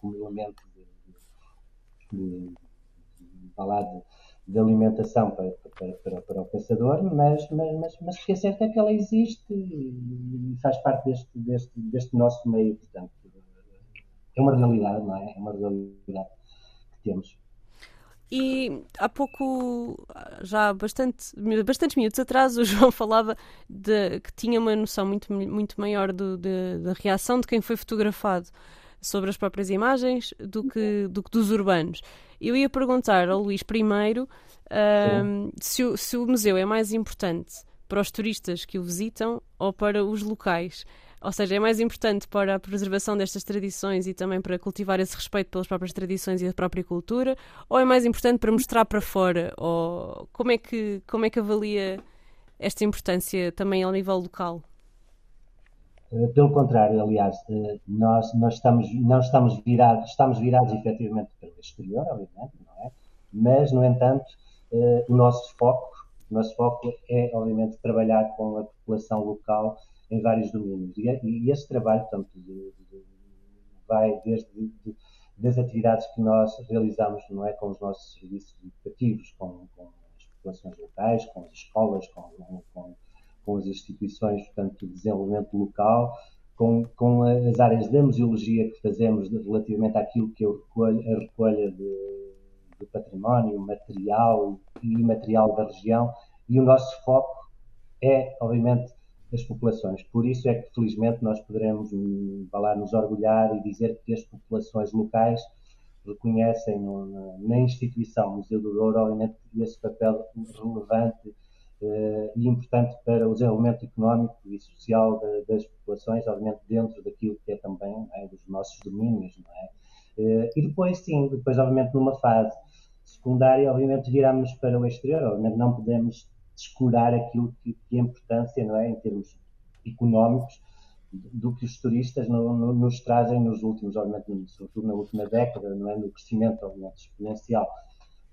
S3: como elemento de, de, de, alimentação para, para, para, para, o caçador, mas, mas, mas, mas o que é certo é que ela existe e faz parte deste, deste, deste nosso meio, portanto, é uma realidade, não é? É uma realidade que temos.
S2: E há pouco, já bastante, bastantes minutos atrás, o João falava de, que tinha uma noção muito, muito maior do, de, da reação de quem foi fotografado sobre as próprias imagens do que, do que dos urbanos. Eu ia perguntar ao Luís primeiro um, se, o, se o museu é mais importante para os turistas que o visitam ou para os locais. Ou seja, é mais importante para a preservação destas tradições e também para cultivar esse respeito pelas próprias tradições e a própria cultura? Ou é mais importante para mostrar para fora? Ou como é que, como é que avalia esta importância também ao nível local?
S3: Eh, pelo contrário, aliás, eh, nós, nós estamos, não estamos virados, estamos virados efetivamente para o exterior, obviamente, não é? Mas, no entanto, eh, o nosso foco, o nosso foco é, obviamente, trabalhar com a população local em vários domínios. E, e esse trabalho, portanto, de, de, vai desde de, das atividades que nós realizamos, não é, com os nossos serviços educativos, com, com as populações locais, com as escolas, com, com com as instituições portanto, de desenvolvimento local, com, com as áreas da museologia que fazemos relativamente àquilo que é a recolha de, de património material e imaterial da região, e o nosso foco é, obviamente, as populações. Por isso é que, felizmente, nós poderemos falar, nos orgulhar e dizer que as populações locais reconhecem no, na, instituição Museu do Douro, obviamente, esse papel relevante uh, e importante para o desenvolvimento económico e social de, das populações, obviamente dentro daquilo que é também é, dos nossos domínios, não é? Uh, e depois, sim, depois, obviamente, numa fase secundária, obviamente, viramos para o exterior, obviamente não podemos descurar aquilo que, é importância, não é, em termos económicos, do que os turistas no, no, nos trazem nos últimos, sobretudo na última década, não é, no crescimento, obviamente, exponencial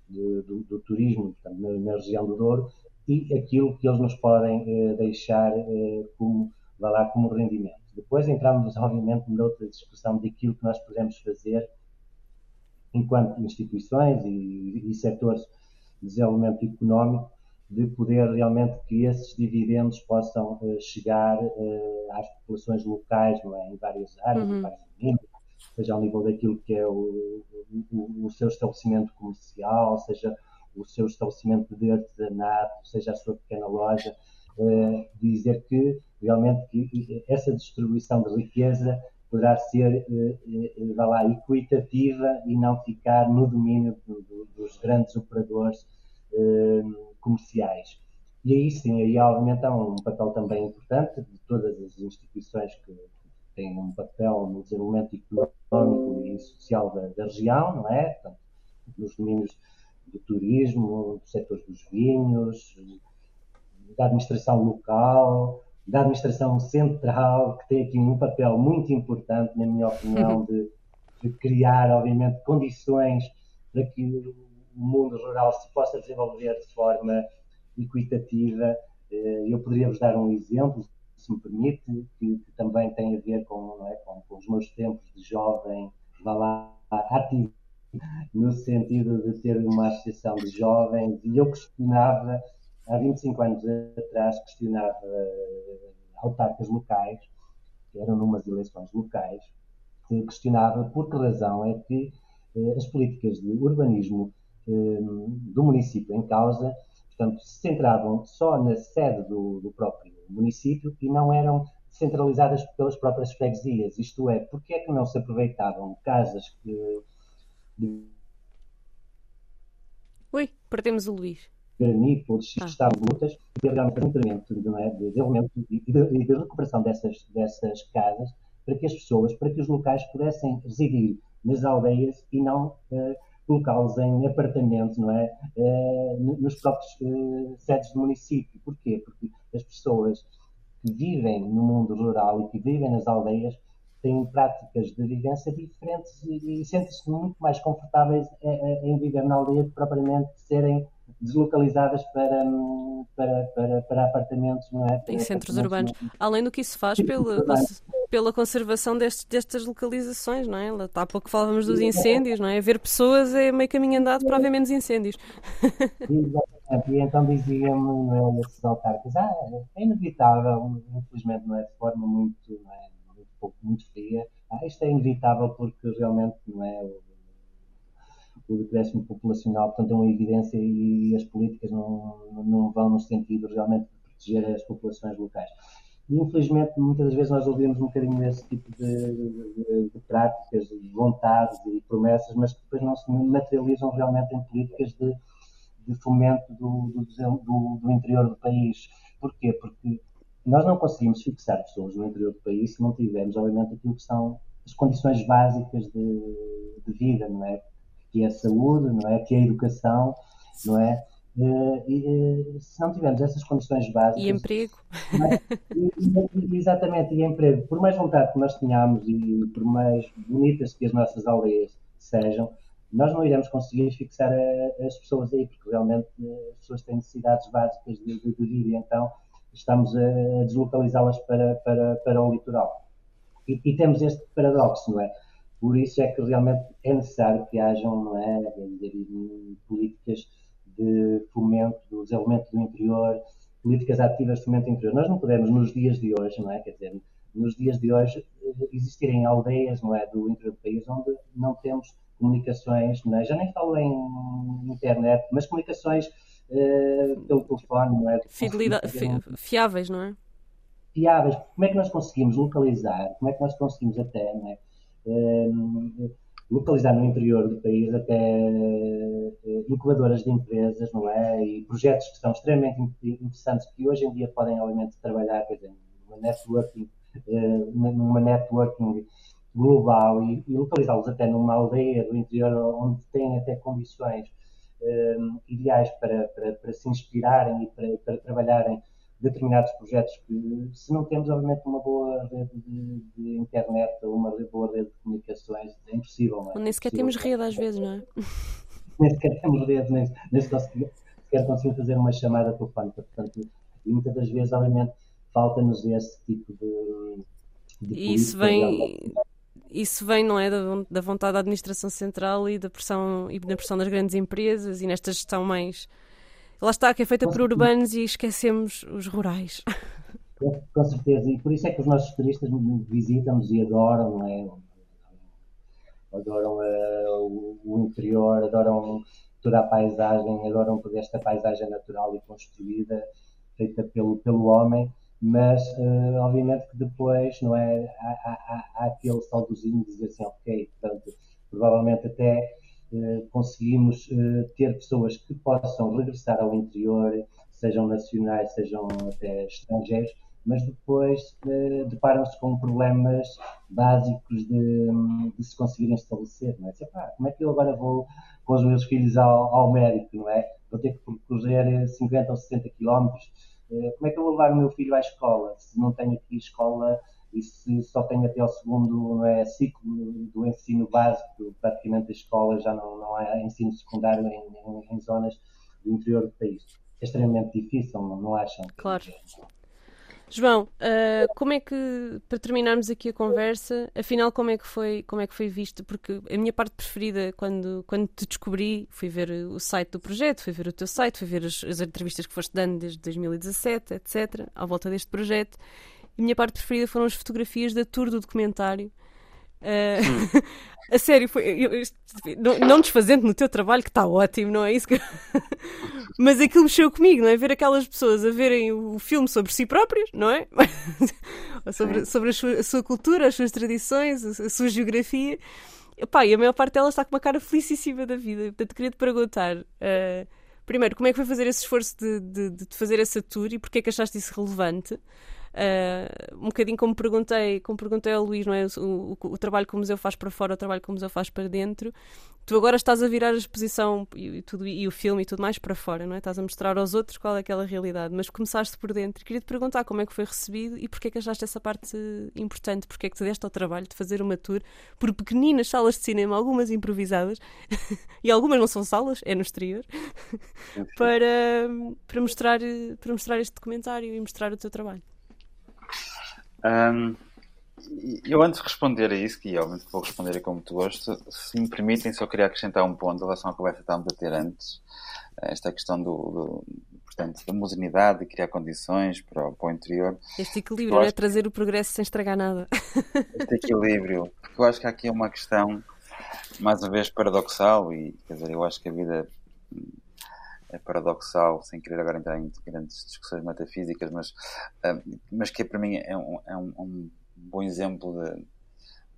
S3: de, do, do, turismo portanto, na, na, região do Douro, e aquilo que eles nos podem eh, deixar eh, como, vai lá, como rendimento. Depois entramos, obviamente, noutra discussão daquilo que nós podemos fazer enquanto instituições e, e setores de desenvolvimento económico, de poder realmente que esses dividendos possam uh, chegar uh, às populações locais, não é? em várias áreas, uhum. em vários domínios, seja ao nível daquilo que é o, o, o seu estabelecimento comercial, seja o seu estabelecimento de artesanato, seja a sua pequena loja, uh, dizer que realmente que essa distribuição de riqueza poderá ser uh, lá, equitativa e não ficar no domínio do, do, dos grandes operadores comerciais. E aí sim, aí obviamente há um papel também importante de todas as instituições que têm um papel no desenvolvimento económico e social da, da região, não é? Portanto, nos domínios do turismo, do setor dos vinhos, da administração local, da administração central, que tem aqui um papel muito importante, na minha opinião, de, criar, obviamente, condições para que mundo rural se possa desenvolver de forma equitativa. Eu poderia vos dar um exemplo, se me permite, que, que também tem a ver com, é, com, com, os meus tempos de jovem, vá lá, ativo, no sentido de ter uma associação de jovens, e eu questionava, há 25 anos atrás, questionava uh, autarcas locais, que eram numas eleições locais, questionava por que razão é que uh, as políticas de urbanismo do município em causa, portanto, se centravam só na sede do, do próprio município e não eram centralizadas pelas próprias freguesias. Isto é, porque é que não se aproveitavam casas que.
S2: Ui, perdemos o Luís.
S3: Granito ou de ah. estavam lutas, e realmente um incremento não é, de desenvolvimento e de, de, de, recuperação dessas, dessas casas para que as pessoas, para que os locais pudessem residir nas aldeias e não uh, colocá-los em apartamentos, não é? Uh, nos próprios uh, sedes do município. Porquê? Porque as pessoas que vivem no mundo rural e que vivem nas aldeias têm práticas de vivência diferentes e, e sentem-se muito mais confortáveis em, em, viver na aldeia que propriamente serem deslocalizadas para, para, para, para apartamentos, não é?
S2: em centros urbanos. Além do que isso faz pela, pela conservação destes, destas localizações, não é? Há pouco falávamos dos incêndios, não é? Ver pessoas é meio caminho andado para haver menos incêndios.
S3: Exatamente. E então diziam-me é, esses autarcas, ah, é inevitável, infelizmente não é de forma muito, não é, muito, muito fria, ah, isto é inevitável porque realmente não é o decréscimo populacional, portanto, é uma evidência e as políticas não, não vão no sentido realmente de proteger as populações locais. E, infelizmente, muitas das vezes nós ouvimos um bocadinho esse tipo de, de, de, práticas, de vontades e promessas, mas que depois não se materializam realmente em políticas de, de fomento do, do, do, interior do país. Porquê? Porque nós não conseguimos fixar pessoas no interior do país se não tivermos, obviamente, aquilo que são as condições básicas de, de vida, não é? que é a saúde, não é? Que é a educação, não é? Uh, e, uh, se não tivermos essas condições básicas.
S2: E emprego.
S3: e, exatamente, e emprego. Por mais vontade que nós tenhamos e por mais bonitas que as nossas aldeias sejam, nós não iremos conseguir fixar a, as pessoas aí, porque realmente uh, as pessoas têm necessidades básicas de, de, de vir e então estamos a deslocalizá-las para, para, para o litoral. E, e temos este paradoxo, não é? Por isso é que realmente é necessário que hajam não é, dizer, políticas de fomento do desenvolvimento do interior, políticas ativas de fomento do interior. Nós não podemos, nos dias de hoje, não é? Quer dizer, nos dias de hoje, existirem aldeias, não é, do interior do país onde não temos comunicações, não é? já nem falo em internet, mas comunicações uh, pelo telefone, não é?
S2: Fiáveis, não é?
S3: Fiáveis. Como é que nós conseguimos localizar? Como é que nós conseguimos até, não é? Localizar no interior do país até eh, incubadoras de empresas, não é? E projetos que são extremamente interessantes que hoje em dia podem, obviamente, trabalhar, quer dizer, numa networking, eh, numa networking global e, e localizá-los até numa aldeia do interior onde têm até condições um, ideais para, para, para, se inspirarem e para, para trabalharem determinados projetos que, se não temos, obviamente, uma boa rede de, de internet ou uma boa rede de comunicações, é impossível. Não é?
S2: Nem sequer temos rede às vezes, não é?
S3: nem sequer temos rede, nem, nem sequer, sequer conseguimos fazer uma chamada telefónica. Portanto, e muitas das vezes, obviamente, falta-nos esse tipo de. de
S2: e isso vem. Isso vem, não é, da, vontade da administração central e da pressão e da pressão das grandes empresas e nesta gestão mais Lá está, que é feita por urbanos e esquecemos os rurais.
S3: Com certeza, e por isso é que os nossos turistas visitam-nos e adoram, não é? Adoram uh, o, interior, adoram toda a paisagem, adoram toda esta paisagem natural e construída, feita pelo, pelo homem, mas uh, obviamente que depois, não é? Há, há, há aquele saudosinho de dizer assim, ok, portanto, provavelmente até conseguimos eh, ter pessoas que possam regressar ao interior, sejam nacionais, sejam até estrangeiros, mas depois eh, deparam-se com problemas básicos de, de, se conseguirem estabelecer. Não é? Dizer, pá, como é que eu agora vou com os meus filhos ao, ao médico? Não é? Vou ter que percorrer 50 ou 60 quilómetros. Como é que eu vou levar o meu filho à escola se não tenho aqui escola se só tem até o segundo é, ciclo do ensino básico, praticamente a escola já não, não há ensino secundário em, em, em zonas do interior do país. É extremamente difícil, não, não acham?
S2: Claro. João, uh, como é que, para terminarmos aqui a conversa, afinal como é que foi, como é que foi visto? Porque a minha parte preferida quando, quando te descobri, fui ver o site do projeto, fui ver o teu site, fui ver as, as entrevistas que foste dando desde 2017, etc., à volta deste projeto. E a minha parte preferida foram as fotografias da tour do documentário. Uh, a sério, foi, eu, eu, não, não desfazendo no teu trabalho, que está ótimo, não é isso? Que... Mas aquilo mexeu comigo, não é? Ver aquelas pessoas a verem o filme sobre si próprias, não é? sobre sobre a, sua, a sua, cultura, as suas tradições, a, a sua geografia. Epá, e a maior parte delas está com uma cara felicíssima da vida. Portanto, queria te perguntar. Uh, primeiro, como é que foi fazer esse esforço de, de, de fazer essa tour e porquê é que achaste isso relevante? Uh, um bocadinho como perguntei, como perguntei ao Luís, não é? O, o, o, trabalho que o museu faz para fora, o trabalho que o museu faz para dentro. Tu agora estás a virar a exposição e, e tudo, e o filme e tudo mais para fora, não é? Estás a mostrar aos outros qual é aquela realidade, mas começaste por dentro. Queria te perguntar como é que foi recebido e porque é que achaste essa parte importante, porque é que te deste ao trabalho de fazer uma tour por pequeninas salas de cinema, algumas improvisadas, e algumas não são salas, é no exterior, para, para, mostrar, para mostrar este documentário e mostrar o teu trabalho.
S4: Um, eu antes de responder a isso, que obviamente vou responder como tu gosto, se me permitem, só queria acrescentar um ponto em relação à conversa que estávamos a ter antes, esta questão do, do portanto, da modernidade e criar condições para, para o interior.
S2: Este equilíbrio, é trazer o progresso sem estragar nada.
S4: Este equilíbrio, porque eu acho que há aqui uma questão, mais uma vez, paradoxal, e quer dizer, eu acho que a vida é paradoxal, sem querer agora entrar em grandes discussões metafísicas, mas, uh, mas que para mim é um, é um, um bom exemplo de,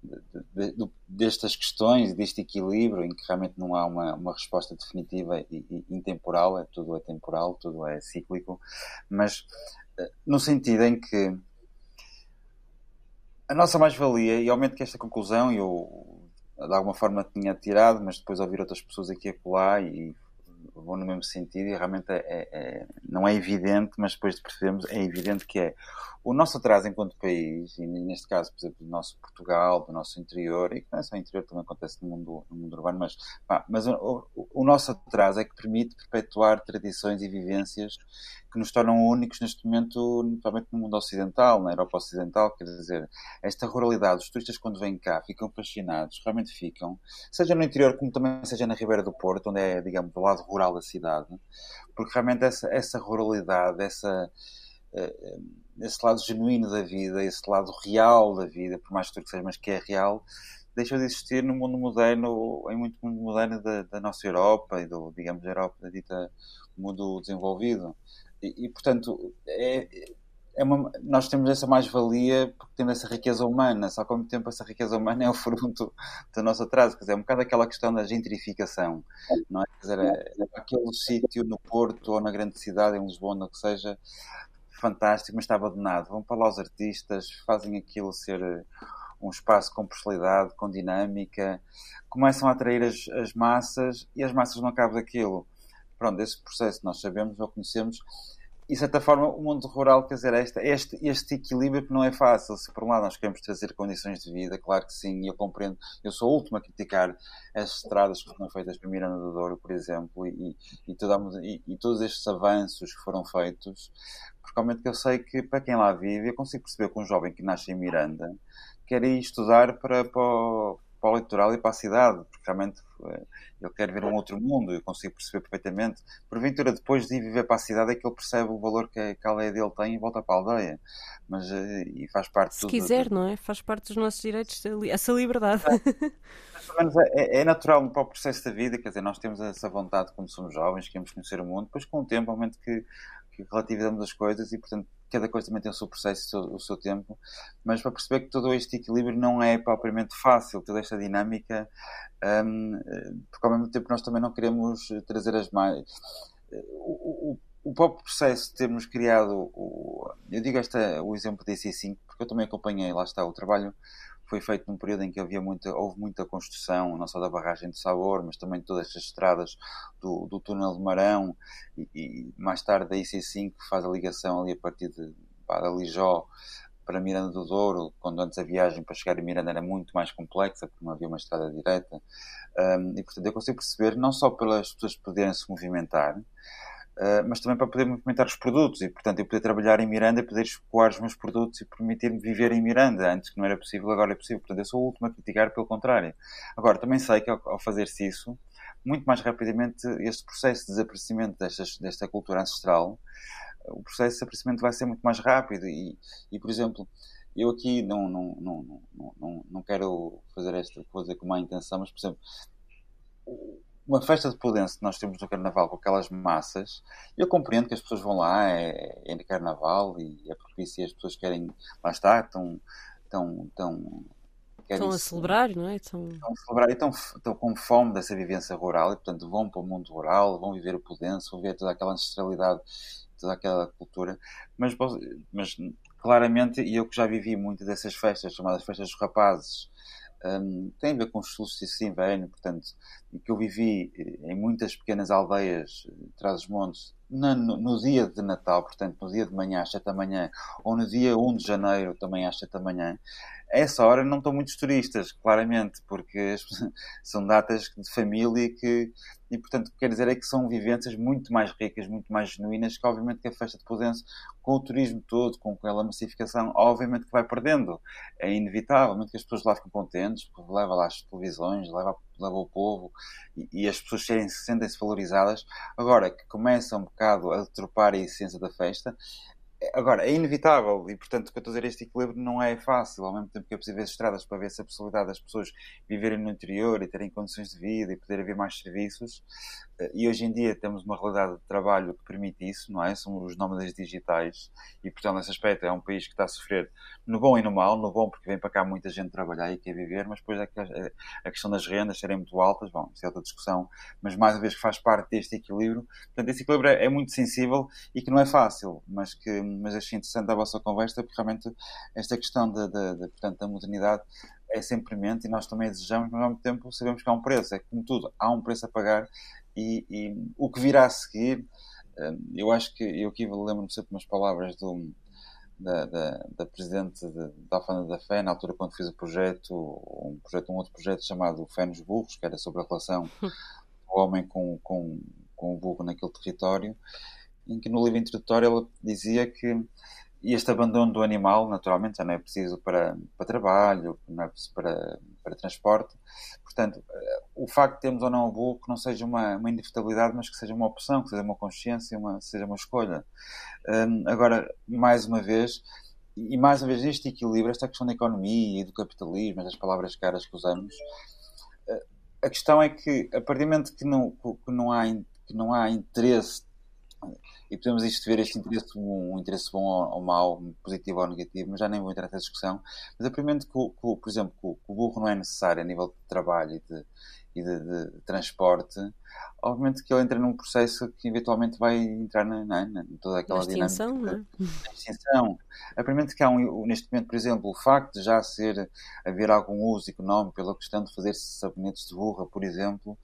S4: de, de, de, destas questões, deste equilíbrio, em que realmente não há uma, uma resposta definitiva e, e intemporal, é, tudo é temporal, tudo é cíclico, mas uh, no sentido em que a nossa mais-valia, e aumento que esta conclusão eu de alguma forma tinha tirado, mas depois ouvir outras pessoas aqui e acolá e vão no mesmo sentido e realmente é, é, é, não é evidente, mas depois de percebermos, é evidente que é. O nosso atraso enquanto país, e neste caso, por exemplo, do nosso Portugal, do nosso interior, e não é só interior, também acontece no mundo, no mundo urbano, mas, pá, mas o, o, o, nosso atraso é que permite perpetuar tradições e vivências que nos tornam únicos neste momento, notamment no mundo ocidental, na Europa Ocidental, quer dizer, esta ruralidade, os turistas quando vêm cá ficam fascinados, realmente ficam, seja no interior como também seja na Ribeira do Porto, onde é, digamos, do lado rural da cidade, porque realmente essa, essa ruralidade, essa, uh, esse lado genuíno da vida, esse lado real da vida, por mais que seja, mas que é real, deixou de existir no mundo moderno, em muito mundo moderno da, da nossa Europa e do, digamos, da Europa da dita mundo desenvolvido. E, portanto, é, é uma, nós temos essa mais-valia porque temos essa riqueza humana, só que ao mesmo tempo essa riqueza humana é o fruto do nosso atraso. Quer dizer, é um bocado aquela questão da gentrificação, não é? Quer dizer, é, é aquele sítio no Porto ou na grande cidade, em Lisboa, ou que seja, fantástico, mas está abandonado. Vão para lá os artistas, fazem aquilo ser um espaço com personalidade, com dinâmica, começam a atrair as, as massas e as massas não acabam daquilo pronto, esse processo nós sabemos ou conhecemos, e de certa forma o mundo rural, quer dizer, este, este, este equilíbrio que não é fácil. Se por um lado nós queremos trazer condições de vida, claro que sim, eu compreendo, eu sou o último a criticar as estradas que foram feitas para Miranda do Douro, por exemplo, e, e, toda, e, e todos estes avanços que foram feitos, porque realmente eu sei que para quem lá vive, eu consigo perceber que um jovem que nasce em Miranda quer ir estudar para, para, para o litoral e para a cidade, porque realmente eh, ele quer ver um outro mundo, eu consigo perceber perfeitamente. Porventura, depois de ir viver para a cidade, é que ele percebe o valor que a aldeia dele tem e volta para a aldeia. Mas, eh, e faz parte
S2: Se quiser, não é? Faz parte dos nossos direitos, essa liberdade.
S4: É, é, é, natural para o processo da vida, quer dizer, nós temos essa vontade quando somos jovens, queremos conhecer o mundo, depois com o tempo, aumento que, que relativizamos as coisas e, portanto, cada coisa também tem o seu processo, o seu, o seu, tempo, mas para perceber que todo este equilíbrio não é propriamente fácil, toda esta dinâmica, um, porque ao mesmo tempo nós também não queremos trazer as mais. O, o, o próprio processo de termos criado, o, eu digo esta, o exemplo da IC5, porque eu também acompanhei, lá está, o trabalho foi feito num período em que havia muita, houve muita construção, não só da barragem de Sabor, mas também de todas estas estradas do, do túnel de Marão e, e mais tarde da IC5 que faz a ligação ali a partir de, de Lijó para Miranda do Douro, quando antes a viagem para chegar a Miranda era muito mais complexa, porque não havia uma estrada direta. Um, e, portanto, eu consigo perceber, não só pelas pessoas poderem se movimentar, Uh, mas também para poder movimentar os produtos e, portanto, eu poder trabalhar em Miranda, poder escoar os meus produtos e permitir-me viver em Miranda. Antes que não era possível, agora é possível. Portanto, eu sou o último a criticar, pelo contrário. Agora, também sei que ao, ao fazer-se isso, muito mais rapidamente este processo de desaparecimento destas, desta cultura ancestral, o processo de desaparecimento vai ser muito mais rápido e, e por exemplo, eu aqui não, não, não, não, não, não quero fazer esta coisa com má intenção, mas, por exemplo, uma festa de Pudense que nós temos no Carnaval com aquelas massas, eu compreendo que as pessoas vão lá, é, é no Carnaval e é propício e as pessoas querem, lá está, estão, estão, estão
S2: estão a celebrar, não é? Estão,
S4: estão a celebrar e estão, estão com fome dessa vivência rural e, portanto, vão para o mundo rural, vão viver o Pudense, vão ver toda aquela ancestralidade, toda aquela cultura. Mas, mas claramente, e eu que já vivi muito dessas festas, chamadas festas dos rapazes, um, tem a ver com os solstícios de inverno, portanto, que eu vivi eh, em muitas pequenas aldeias, eh, montes, no, no, dia de Natal, portanto, no dia de manhã às 7 da manhã, ou no dia 1 de janeiro, também às 7 da manhã, a essa hora não estão muitos turistas, claramente, porque são datas de família que, e portanto, quer dizer é que são vivências muito mais ricas, muito mais genuínas, que obviamente que a festa de Pudense, com o turismo todo, com aquela massificação, obviamente que vai perdendo. É inevitável, que as pessoas lá ficam contentes, leva lá as televisões, leva, leva o povo, e, e as pessoas sentem-se valorizadas. Agora, que começa um bocado a deturpar a essência da festa, Agora, é inevitável e, portanto, o que eu estou a dizer, este equilíbrio não é fácil. Ao mesmo tempo que é preciso ver estradas para ver essa possibilidade das pessoas viverem no interior e terem condições de vida e poder haver mais serviços. E hoje em dia temos uma realidade de trabalho que permite isso, não é? São os nómadas digitais e, portanto, nesse aspecto é um país que está a sofrer no bom e no mal. No bom porque vem para cá muita gente trabalhar e quer viver, mas depois é é, a questão das rendas serem muito altas, bom, isso é outra discussão, mas mais uma vez que faz parte deste equilíbrio. Portanto, esse equilíbrio é muito sensível e que não é fácil, mas que mas achei interessante a vossa conversa, porque realmente esta questão de, de, de, portanto, da modernidade é sempre mente e nós também desejamos, mas ao mesmo tempo sabemos que há um preço. É como tudo, há um preço a pagar e, e o que virá a seguir, eh, eu acho que, eu aqui lembro-me sempre umas palavras do, da, da, da, presidente de, da Alfândega da Fé, na altura quando fiz o projeto, um projeto, um outro projeto chamado Fé nos Burros, que era sobre a relação do homem com, com, com o burro naquele território, em que no livro introdutório ela dizia que este abandono do animal, naturalmente, já não é preciso para, para trabalho, não é preciso para, para transporte. Portanto, o facto de termos ou não o burro que não seja uma, uma inevitabilidade, mas que seja uma opção, que seja uma consciência, uma, seja uma escolha. Um, agora, mais uma vez, e mais uma vez este equilíbrio, esta questão da economia e do capitalismo, das palavras caras que usamos, eh, a questão é que, a partir do momento que não, que não, há, que não há interesse e podemos isto ver este interesse, um interesse bom ou, mau, positivo ou negativo, mas já nem vou entrar nessa discussão. Mas primeiro que, que, por exemplo, que o, burro não é necessário a nível de trabalho e de, e de, de, transporte, obviamente que ele entra num processo que eventualmente vai entrar na, na, na toda aquela
S2: extinção,
S4: dinâmica é? da extinção. A primeiro que há um, neste momento, por exemplo, o facto de já ser haver algum uso económico pela questão de fazer-se sabonetes de burra, por exemplo,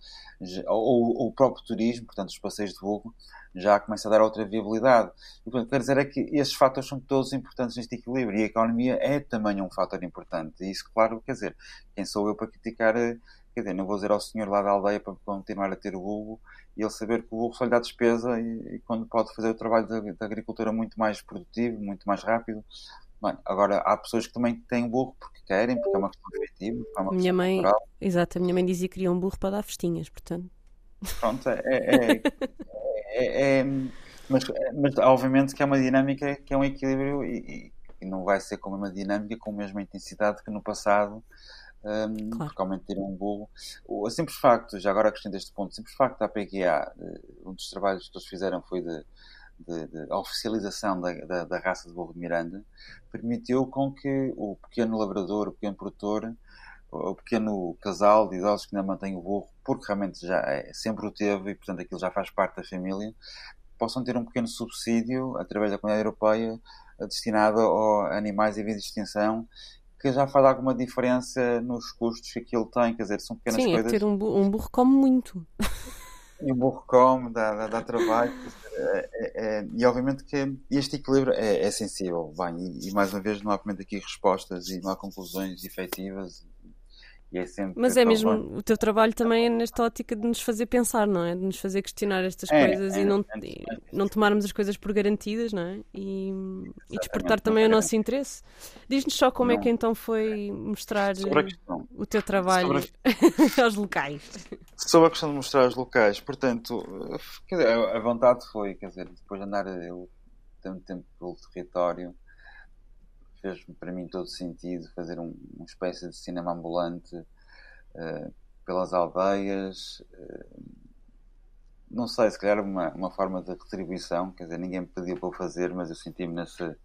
S4: ou, ou, o próprio turismo, portanto os passeios de burro, já começa a dar outra viabilidade. E, portanto, quer dizer é que esses fatores são todos importantes neste equilíbrio e a economia é também um fator importante. E isso, claro, quer dizer, quem sou eu para criticar eh, Quer dizer, não vou dizer ao senhor lá da aldeia para continuar a ter o bulbo e ele saber que o bulbo só lhe dá despesa e, e quando pode fazer o trabalho da, da, agricultura muito mais produtivo, muito mais rápido. Bem, agora, há pessoas que também têm burro porque querem, porque é uma questão efetiva. É uma
S2: minha mãe, cultural. exato, a minha mãe dizia que queria um burro para dar festinhas, portanto.
S4: Pronto, é, é, é, é mas, mas, obviamente que é uma dinâmica que é um equilíbrio e, e não vai ser como uma dinâmica com a mesma intensidade que no passado um, claro. porque aumentar um burro. O simples facto, já agora acrescento este ponto, o simples facto da PGA, um dos trabalhos que eles fizeram foi de, de, de a oficialização da, da, da, raça de burro de Miranda, permitiu com que o pequeno labrador, o pequeno produtor, o pequeno casal de idosos que ainda mantém o burro, porque realmente já é, sempre o teve e, portanto, aquilo já faz parte da família, possam ter um pequeno subsídio através da comunidade europeia destinado a animais em via de extinção que já faz alguma diferença nos custos que aquilo tem, quer dizer, são pequenas
S2: Sim,
S4: coisas.
S2: Sim, é ter um burro, um burro come muito.
S4: E o burro come, dá, dá, dá trabalho. É, é, é, e obviamente que este equilíbrio é, é sensível. Bem, e, e, mais uma vez não há aqui respostas e não há conclusões efetivas
S2: é Mas é mesmo, o teu trabalho também é nesta ótica de nos fazer pensar, não é? De nos fazer questionar estas é, coisas é, e não, e não tomarmos as coisas por garantidas, não é? E, e despertar também o nosso interesse. Diz-nos só como não. é que então foi mostrar o teu trabalho a... aos locais.
S4: Sobre a questão de mostrar aos locais, portanto, a vontade foi, quer dizer, depois de andar eu tanto tempo pelo território fez para mim todo sentido fazer um, uma espécie de cinema ambulante uh, pelas aldeias. Uh, não sei, se calhar uma, uma forma de retribuição, quer dizer, ninguém me pediu para o fazer, mas eu senti-me nessa,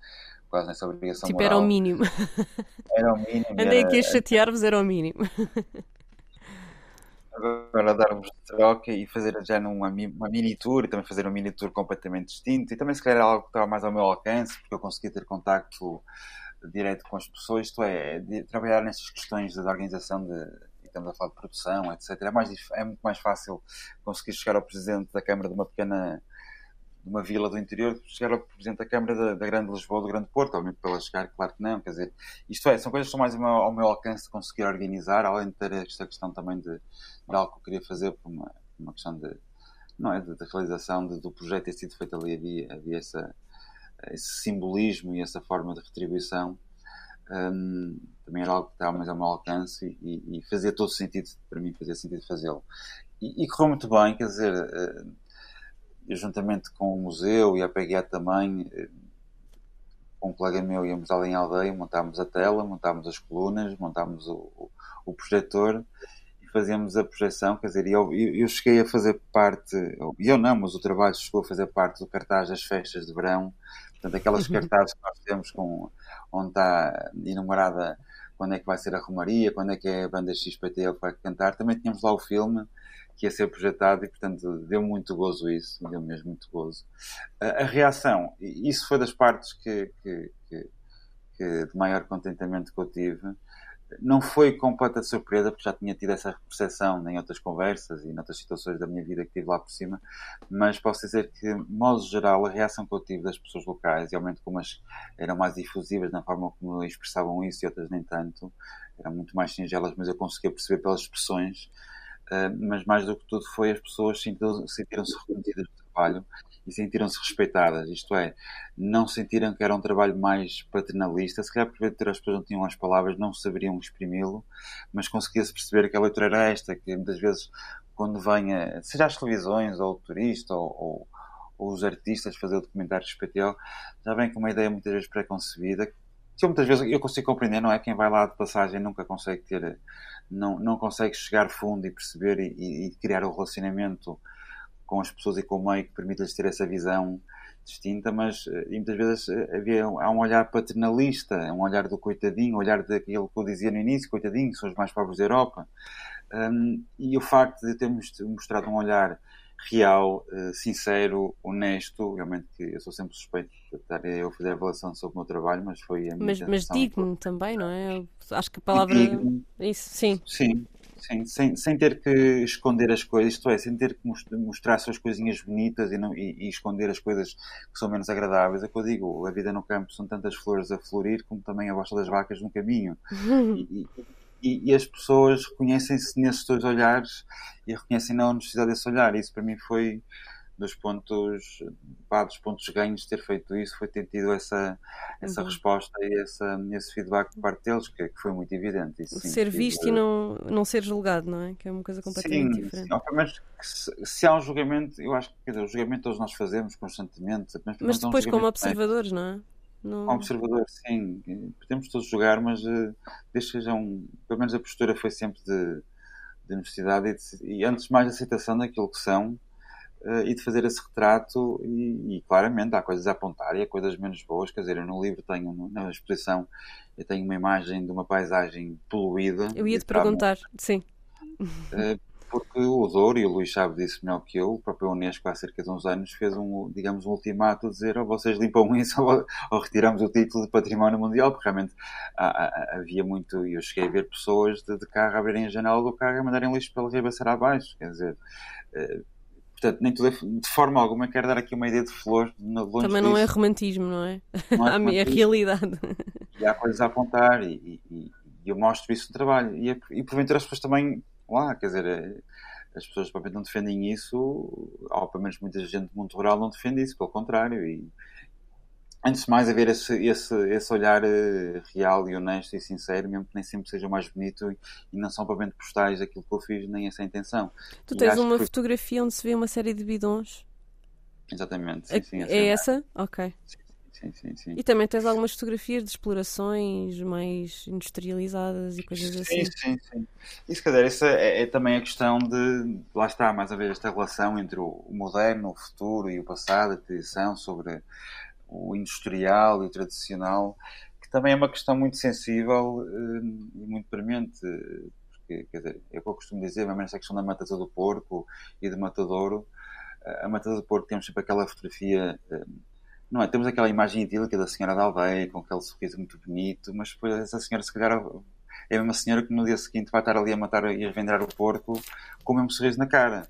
S4: quase nessa obrigação
S2: tipo,
S4: moral.
S2: era o mínimo.
S4: Era o mínimo.
S2: Andei aqui a chatear-vos, era o mínimo.
S4: agora darmos troca e fazer já numa uma mini tour e também fazer um mini tour completamente distinto e também se calhar algo que estava mais ao meu alcance porque eu consegui ter contacto direto com as pessoas, isto é, de trabalhar nessas questões de organização de estamos a falar de produção, etc. É, mais, é muito mais fácil conseguir chegar ao presidente da Câmara de uma pequena de uma vila do interior, chegar ao presidente da Câmara da, da Grande Lisboa, do Grande Porto, obviamente pela chegar, claro que não, quer dizer, isto é, são coisas que estão mais ao meu, ao meu alcance de conseguir organizar, além de ter esta questão também de, de algo que eu queria fazer por uma, uma questão de, não é, de, de realização de, do projeto ter sido feito ali, havia, havia essa, esse simbolismo e essa forma de retribuição um, também era algo que estava mais ao meu alcance e, e, fazia todo sentido para mim, fazia sentido fazê-lo. E, e, correu muito bem, quer dizer, uh, eu, juntamente com o museu e a PGA também, uh, um colega meu íamos além aldeia, montámos a tela, montámos as colunas, montámos o, o, o projetor e fazíamos a projeção, quer dizer, eu, eu cheguei a fazer parte, eu não, mas o trabalho chegou a fazer parte do cartaz das festas de verão Portanto, aquelas uhum. cartazes que nós temos com, onde está enumerada quando é que vai ser a Romaria, quando é que é a banda XPT que vai cantar, também tínhamos lá o filme que ia ser projetado e, portanto, deu muito gozo isso, deu mesmo muito gozo. A, a reação, isso foi das partes que, que, que, que, de maior contentamento que eu tive, não foi completa surpresa, porque já tinha tido essa percepção em outras conversas e em outras situações da minha vida que tive lá por cima, mas posso dizer que, de modo geral, a reação que eu tive das pessoas locais, e aumento como as eram mais difusivas na forma como expressavam isso e outras nem tanto, eram muito mais singelas, mas eu conseguia perceber pelas expressões, uh, mas mais do que tudo foi as pessoas sentiram-se reconhecidas trabalho e sentiram-se respeitadas, isto é, não sentiram que era um trabalho mais paternalista, se calhar por as pessoas não tinham as palavras, não saberiam exprimi-lo, mas conseguia-se perceber que a leitura era esta, que muitas vezes quando venha, seja as televisões, ou o turista, ou, ou, ou os artistas fazer o documentário respectivo, já vem com uma ideia muitas vezes preconcebida, que muitas vezes eu consigo compreender, não é? Quem vai lá de passagem nunca consegue ter, não, não consegue chegar fundo e perceber e, e criar o um relacionamento com as pessoas e com o meio que permite-lhes ter essa visão distinta, mas eh, muitas vezes eh, havia, há um olhar paternalista, um olhar do coitadinho, um olhar daquilo que eu dizia no início, coitadinho, são os mais pobres da Europa. Um, e o facto de termos mostrado um olhar real, uh, sincero, honesto, realmente que eu sou sempre suspeito de estar eu a fazer a avaliação sobre o meu trabalho, mas foi a minha
S2: Mas, mas digno também, não é? Acho que a palavra. Isso, sim.
S4: Sim, Sim, sem, sem ter que esconder as coisas, isto é, sem ter que mostrar suas coisinhas bonitas e, não, e, e, esconder as coisas que são menos agradáveis. É que eu digo, a vida no campo são tantas flores a florir como também a bosta das vacas no caminho. E, e, e, as pessoas reconhecem-se nesses dois olhares e reconhecem a necessidade desse olhar. Isso para mim foi dos pontos, pá, dos pontos ganhos de ter feito isso foi ter tido essa, essa uhum. resposta e essa, esse feedback por parte deles, que, que foi muito evidente. Isso,
S2: sim, ser visto e não, não ser julgado, não é? Que é uma coisa completamente sim, diferente. Sim,
S4: mas se, se, há um julgamento, eu acho que quer dizer, o julgamento todos nós fazemos constantemente.
S2: Mas, mas depois, um como observadores, não é?
S4: Não... Como observador, sim. Podemos todos julgar, mas uh, desde que sejam. Pelo menos a postura foi sempre de, de universidade e, de, e antes mais aceitação daquilo que são uh, e de fazer esse retrato e, e, claramente há coisas a apontar e há coisas menos boas, quer dizer, eu no livro tenho, na exposição, eu tenho uma imagem de uma paisagem poluída.
S2: Eu ia-te perguntar, sim.
S4: Uh, porque o Douro, e o Luís sabe disso melhor que eu, o próprio Unesco há cerca de uns anos fez um, digamos, um ultimato a dizer ou oh, vocês limpam isso ou, ou, retiramos o título de Património Mundial, porque realmente há, há, havia muito, e eu cheguei a ver pessoas de, de carro abrirem a janela do carro e mandarem lixo pela ribanceira abaixo, quer dizer, uh, portanto, nem tudo é, de forma alguma quero dar aqui uma ideia de flores.
S2: Também não é disso. é romantismo, não é? Não é, romantismo. é realidade.
S4: E há coisas a apontar e, e, e eu mostro isso no trabalho. E, e porventura as pessoas também, lá, quer dizer, é, as pessoas provavelmente não defendem isso, ou pelo menos muita gente do mundo rural não defende isso, pelo contrário. E, antes de mais, haver esse, esse, esse olhar uh, real e honesto e sincero, mesmo que nem sempre seja o mais bonito e, e não são provavelmente postais daquilo que eu fiz, nem essa a intenção.
S2: Tu tens uma foi... fotografia onde se vê uma série de bidons.
S4: Exatamente. Sim, sim,
S2: é essa? Ok.
S4: Sim, sim, sim.
S2: E também tens algumas fotografias de explorações mais industrializadas e coisas
S4: sim,
S2: assim.
S4: Sim, sim, sim. Isso, quer dizer, isso é, é, também a questão de. Lá está, mais uma vez, esta relação entre o moderno, o futuro e o passado, a tradição sobre o industrial e o tradicional, que também é uma questão muito sensível eh, e muito premente. Porque, quer dizer, é o que eu costumo dizer, mesmo nesta questão da matação do porco e do matadouro. A matação do porco temos sempre aquela fotografia eh, não é? Temos aquela imagem idílica da senhora da aldeia, com aquele sorriso muito bonito, mas depois essa senhora, se calhar, é a mesma senhora que no dia seguinte vai estar ali a matar e a vender o porco com o mesmo sorriso na cara.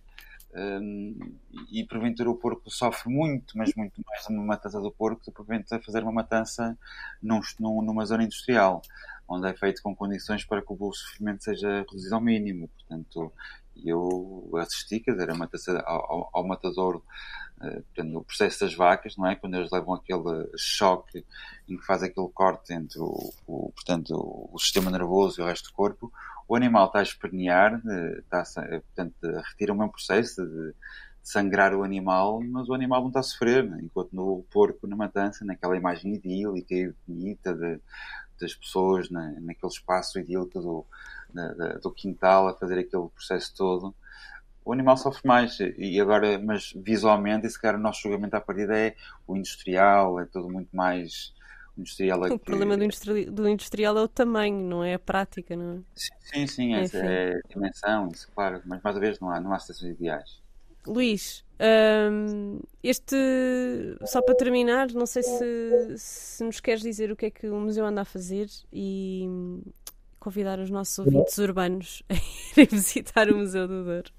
S4: Um, e porventura o porco sofre muito, mas muito mais numa matança do porco do que porventura fazer uma matança num, numa zona industrial, onde é feito com condições para que o sofrimento seja reduzido ao mínimo. Portanto, eu assisti, quer dizer, a matança ao, ao, ao matadouro eh, portanto, o processo das vacas, não é? Quando eles levam aquele choque em que faz aquele corte entre o, o portanto, o, sistema nervoso e o resto do corpo, o animal está a espernear, eh, está a, eh, portanto, retira o mesmo processo de, sangrar o animal, mas o animal não está a sofrer, né? enquanto no porco, na matança, naquela imagem idílica e bonita de, das pessoas na, naquele espaço idílico do, da, do quintal a fazer aquele processo todo, o animal sofre mais. E agora, mas visualmente, esse cara, o nosso julgamento à partida é o industrial, é tudo muito mais.
S2: O, industrial é o que... problema do, industri... do, industrial é o tamanho, não é a prática, não é?
S4: Sim, sim, essa é a dimensão, isso, claro. Mas mais uma vez não há, não há situações ideais.
S2: Luís, um, este. Só para terminar, não sei se, se nos queres dizer o que é que o museu anda a fazer e convidar os nossos ouvintes urbanos a irem visitar o Museu do Douro.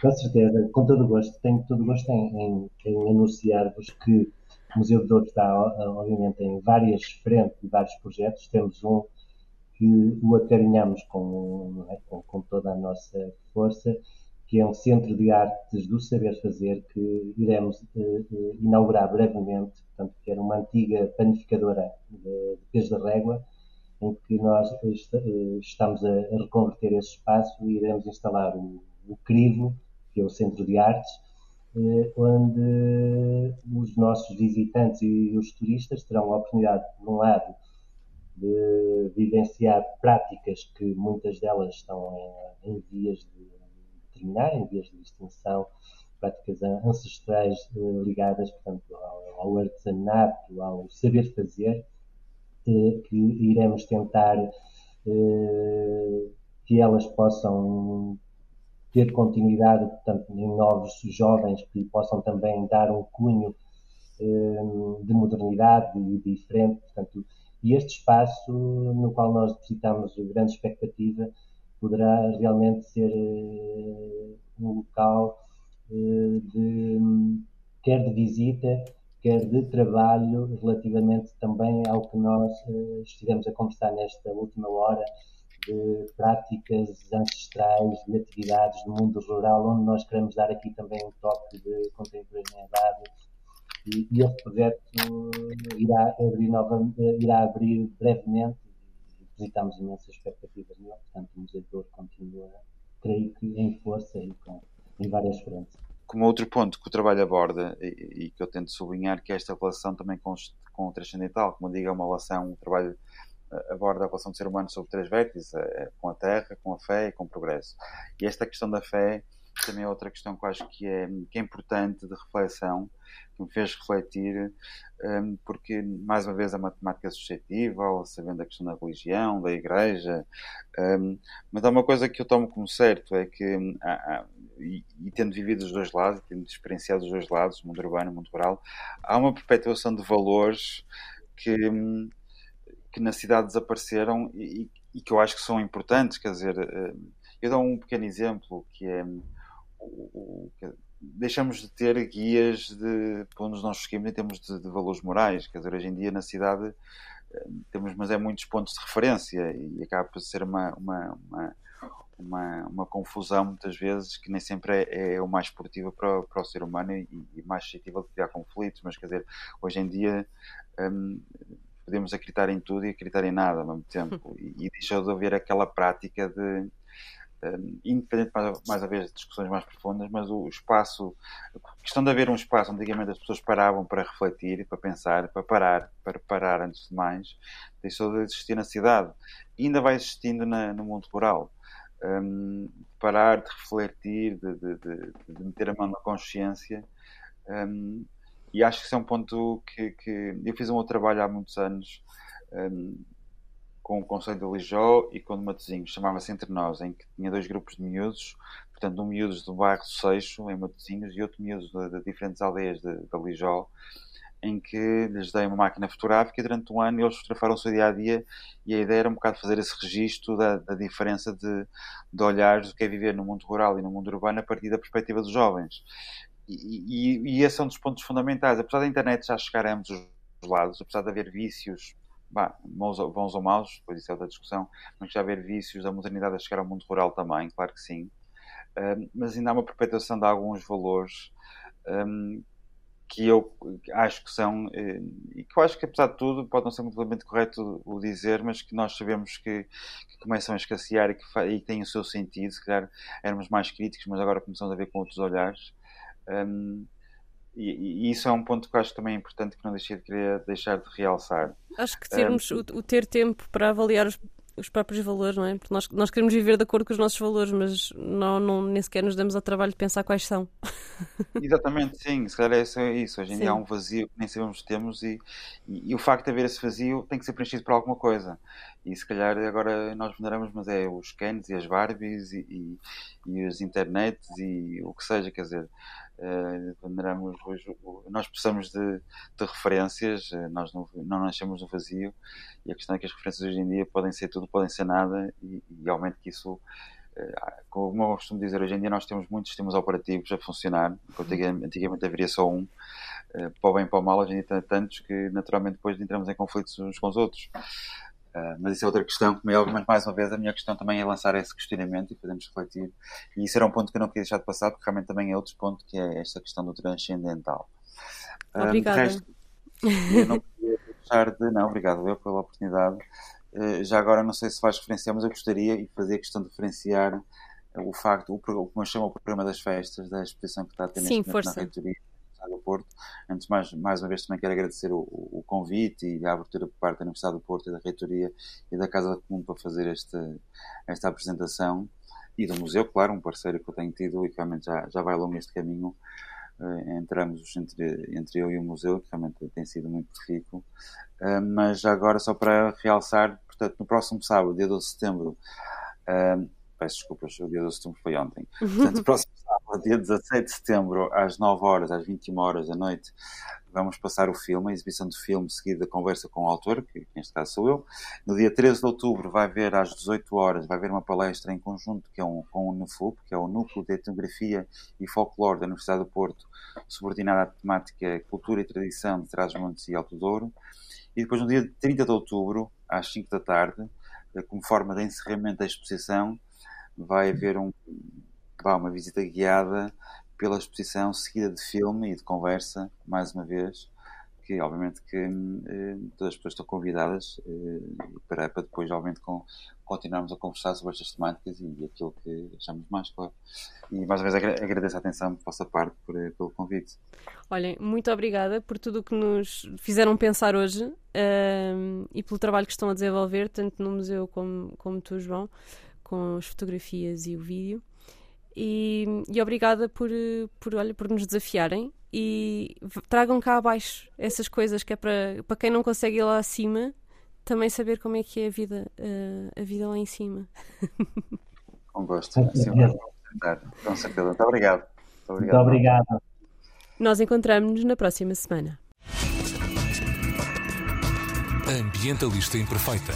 S3: Com certeza, com todo o gosto. Tenho todo o gosto em, em, em anunciar-vos que o Museu de Douro está, obviamente, em várias frentes e vários projetos. Temos um que o acarinhamos com, é, com, com, toda a nossa força, que é um centro de artes do saber fazer que iremos uh, uh, inaugurar brevemente, portanto, que era uma antiga panificadora de, de da régua, em que nós est estamos a, reconverter esse espaço e iremos instalar o, o crivo que é o Centro de Artes, eh, onde os nossos visitantes e os turistas terão a oportunidade, por um lado, de vivenciar práticas que muitas delas estão em, em vias de terminar, em vias de extinção, práticas ancestrais eh, ligadas, portanto, ao, ao artesanato, ao saber fazer, eh, que iremos tentar que elas possam ter continuidade, portanto, em novos jovens que possam também dar um cunho eh, de modernidade e diferente, portanto, e este espaço no qual nós depositamos grande expectativa poderá realmente ser eh, um local eh, de, quer de visita, quer de trabalho relativamente também ao que nós estivemos a conversar nesta última hora, de práticas ancestrais, de atividades do mundo rural, onde nós queremos dar aqui também um toque de contemporaneidade. E, e esse projeto irá abrir, nova, irá abrir brevemente depositamos imensas expectativas nele. Portanto, o Museu continua, creio que, em força e com, em várias frentes.
S4: Como outro ponto que o trabalho aborda e, e que eu tento sublinhar, que é esta relação também com, com o transcendental, como digo, é uma relação, um trabalho aborda a relação do ser humano sobre três vértices, é, com a terra, com a fé e com o progresso. E esta questão da fé também é outra questão que eu acho que é, que é importante de reflexão, que me fez refletir, um, porque, mais uma vez, a matemática é suscetível, sabendo a questão da religião, da igreja, um, mas há uma coisa que eu tomo como certo, é que, hum, e, tendo vivido os dois lados, tendo experienciado os dois lados, mundo urbano e mundo rural, há uma perpetuação de valores que hum, que na cidade desapareceram e, e, que eu acho que são importantes. Quer dizer, eh, eu dou um pequeno exemplo que é o, o, deixamos de ter guias de para onde nós seguimos em termos de, de, valores morais. Quer dizer, hoje em dia na cidade eh, temos, mas é muitos pontos de referência e acaba por ser uma, uma, uma, uma, uma confusão muitas vezes que nem sempre é, é o mais esportiva para, para o ser humano e, e mais suscetível de criar conflitos. Mas quer dizer, hoje em dia um, podemos acreditar em tudo e acreditar em nada ao mesmo tempo e, e deixou de haver aquela prática de um, independente mais, mais a vez de discussões mais profundas, mas o espaço, a questão de haver um espaço onde antigamente as pessoas paravam para refletir, para pensar, para parar, para parar antes de mais, deixou de existir na cidade e ainda vai existindo na, no mundo rural. Um, parar, de refletir, de, de, de, de, meter a mão na consciência. Um, e acho que isso é um ponto que, que eu fiz um outro trabalho há muitos anos um, com o Conselho de Lijó e com o de Matosinhos, chamava-se Entre Nós, em que tinha dois grupos de miúdos, portanto, um miúdos do bairro Seixo, em Matosinhos, e outro miúdos de, de diferentes aldeias de, de Lijó, em que lhes dei uma máquina fotográfica e durante um ano eles fotografaram o seu dia a dia. E a ideia era um bocado fazer esse registro da, da diferença de, de olhares do que é viver no mundo rural e no mundo urbano a partir da perspectiva dos jovens. E, e, e esse é um dos pontos fundamentais. Apesar da internet já chegar a ambos os lados, apesar de haver vícios bah, bons, bons ou maus, depois isso é outra discussão, mas já haver vícios da modernidade a chegar ao mundo rural também, claro que sim. Uh, mas ainda há uma perpetuação de alguns valores um, que eu acho que são, eh, e que eu acho que apesar de tudo, pode não ser muito correto o dizer, mas que nós sabemos que, que começam a escassear e que, e que têm o seu sentido. Se calhar éramos mais críticos, mas agora começamos a ver com outros olhares. Um, e, e, isso é um ponto que eu acho também importante que não deixei de querer deixar de realçar.
S2: Acho que termos um, o, o, ter tempo para avaliar os, os, próprios valores, não é? Porque nós, nós queremos viver de acordo com os nossos valores, mas não, não, nem sequer nos damos ao trabalho de pensar quais são.
S4: Exatamente, sim, se calhar é isso. Hoje em sim. dia há um vazio que nem sabemos que temos e, e, e, o facto de haver esse vazio tem que ser preenchido por alguma coisa. E se calhar agora nós veneramos, mas é os Kens e as Barbies e, e, e as internets e o que seja, quer dizer Hoje, nós precisamos de, de referências, uh, nós não, não nascemos no vazio e a questão é que as referências hoje em dia podem ser tudo, podem ser nada e, e realmente que isso, uh, como eu costumo dizer, hoje em dia nós temos muitos sistemas operativos a funcionar, antigamente, antigamente haveria só um, para o bem e para o mal, hoje em dia tem tantos que naturalmente depois entramos em conflitos uns com os outros. Uh, mas isso é outra questão, como é óbvio, mas mais uma vez a minha questão também é lançar esse questionamento e fazermos refletir. E isso era um ponto que eu não queria deixar de passar, porque realmente também é outro ponto que é esta questão do transcendental.
S2: Ah, Obrigada.
S4: resto, eu não queria deixar de. Não, obrigado eu pela oportunidade. Uh, já agora não sei se vais referenciar, mas eu gostaria e fazer a questão de referenciar o facto, o, o que me chama o programa das festas, da exposição que está a ter
S2: neste momento na
S4: reitoria do Porto. Antes, mais, mais uma vez, também quero agradecer o, o, convite e a abertura por parte da Universidade do Porto e da Reitoria e da Casa Comum para fazer esta, esta apresentação. E do museu, claro, um parceiro que eu tenho tido e que realmente já, já vai longo este caminho entre ambos, entre, entre eu e o museu, que realmente tem sido muito rico. Uh, mas agora, só para realçar, portanto, no próximo sábado, dia 12 de setembro, uh, peço desculpas, o dia 12 de setembro foi ontem. Portanto, próximo sábado, dia 17 de setembro, às 9 horas, às 21 horas da noite, vamos passar o filme, a exibição do filme, seguida da conversa com o autor, que neste caso sou eu. No dia 13 de outubro vai haver, às 18 horas, vai haver uma palestra em conjunto que é um, com o NUFUP, que é o Núcleo de Etnografia e Folclore da Universidade do Porto, subordinada à temática Cultura e Tradição de Trás-Montes e Alto Douro. E depois, no dia 30 de outubro, às 5 da tarde, eh, como forma de encerramento da exposição, vai haver um, vá, uma visita guiada pela exposição, seguida de filme e de conversa, mais uma vez, que obviamente que eh, todas as pessoas estão convidadas eh, para, para depois, obviamente, com, continuarmos a conversar sobre estas temáticas e, aquilo que achamos mais, claro. E mais uma vez agradeço a atenção da vossa parte por, eh, pelo convite.
S2: Olhem, muito obrigada por tudo o que nos fizeram pensar hoje uh, e pelo trabalho que estão a desenvolver, tanto no museu como, como tu, João com as fotografias e o vídeo. E, e, obrigada por, por, olha, por nos desafiarem e tragam cá abaixo essas coisas que é para, para quem não consegue ir lá acima também saber como é que é a vida, uh, a vida lá em cima.
S4: Com gosto. Com certeza. Muito obrigado.
S3: Muito obrigado. Muito obrigado.
S2: Nós encontramos-nos na próxima semana.
S1: Ambientalista Imperfeita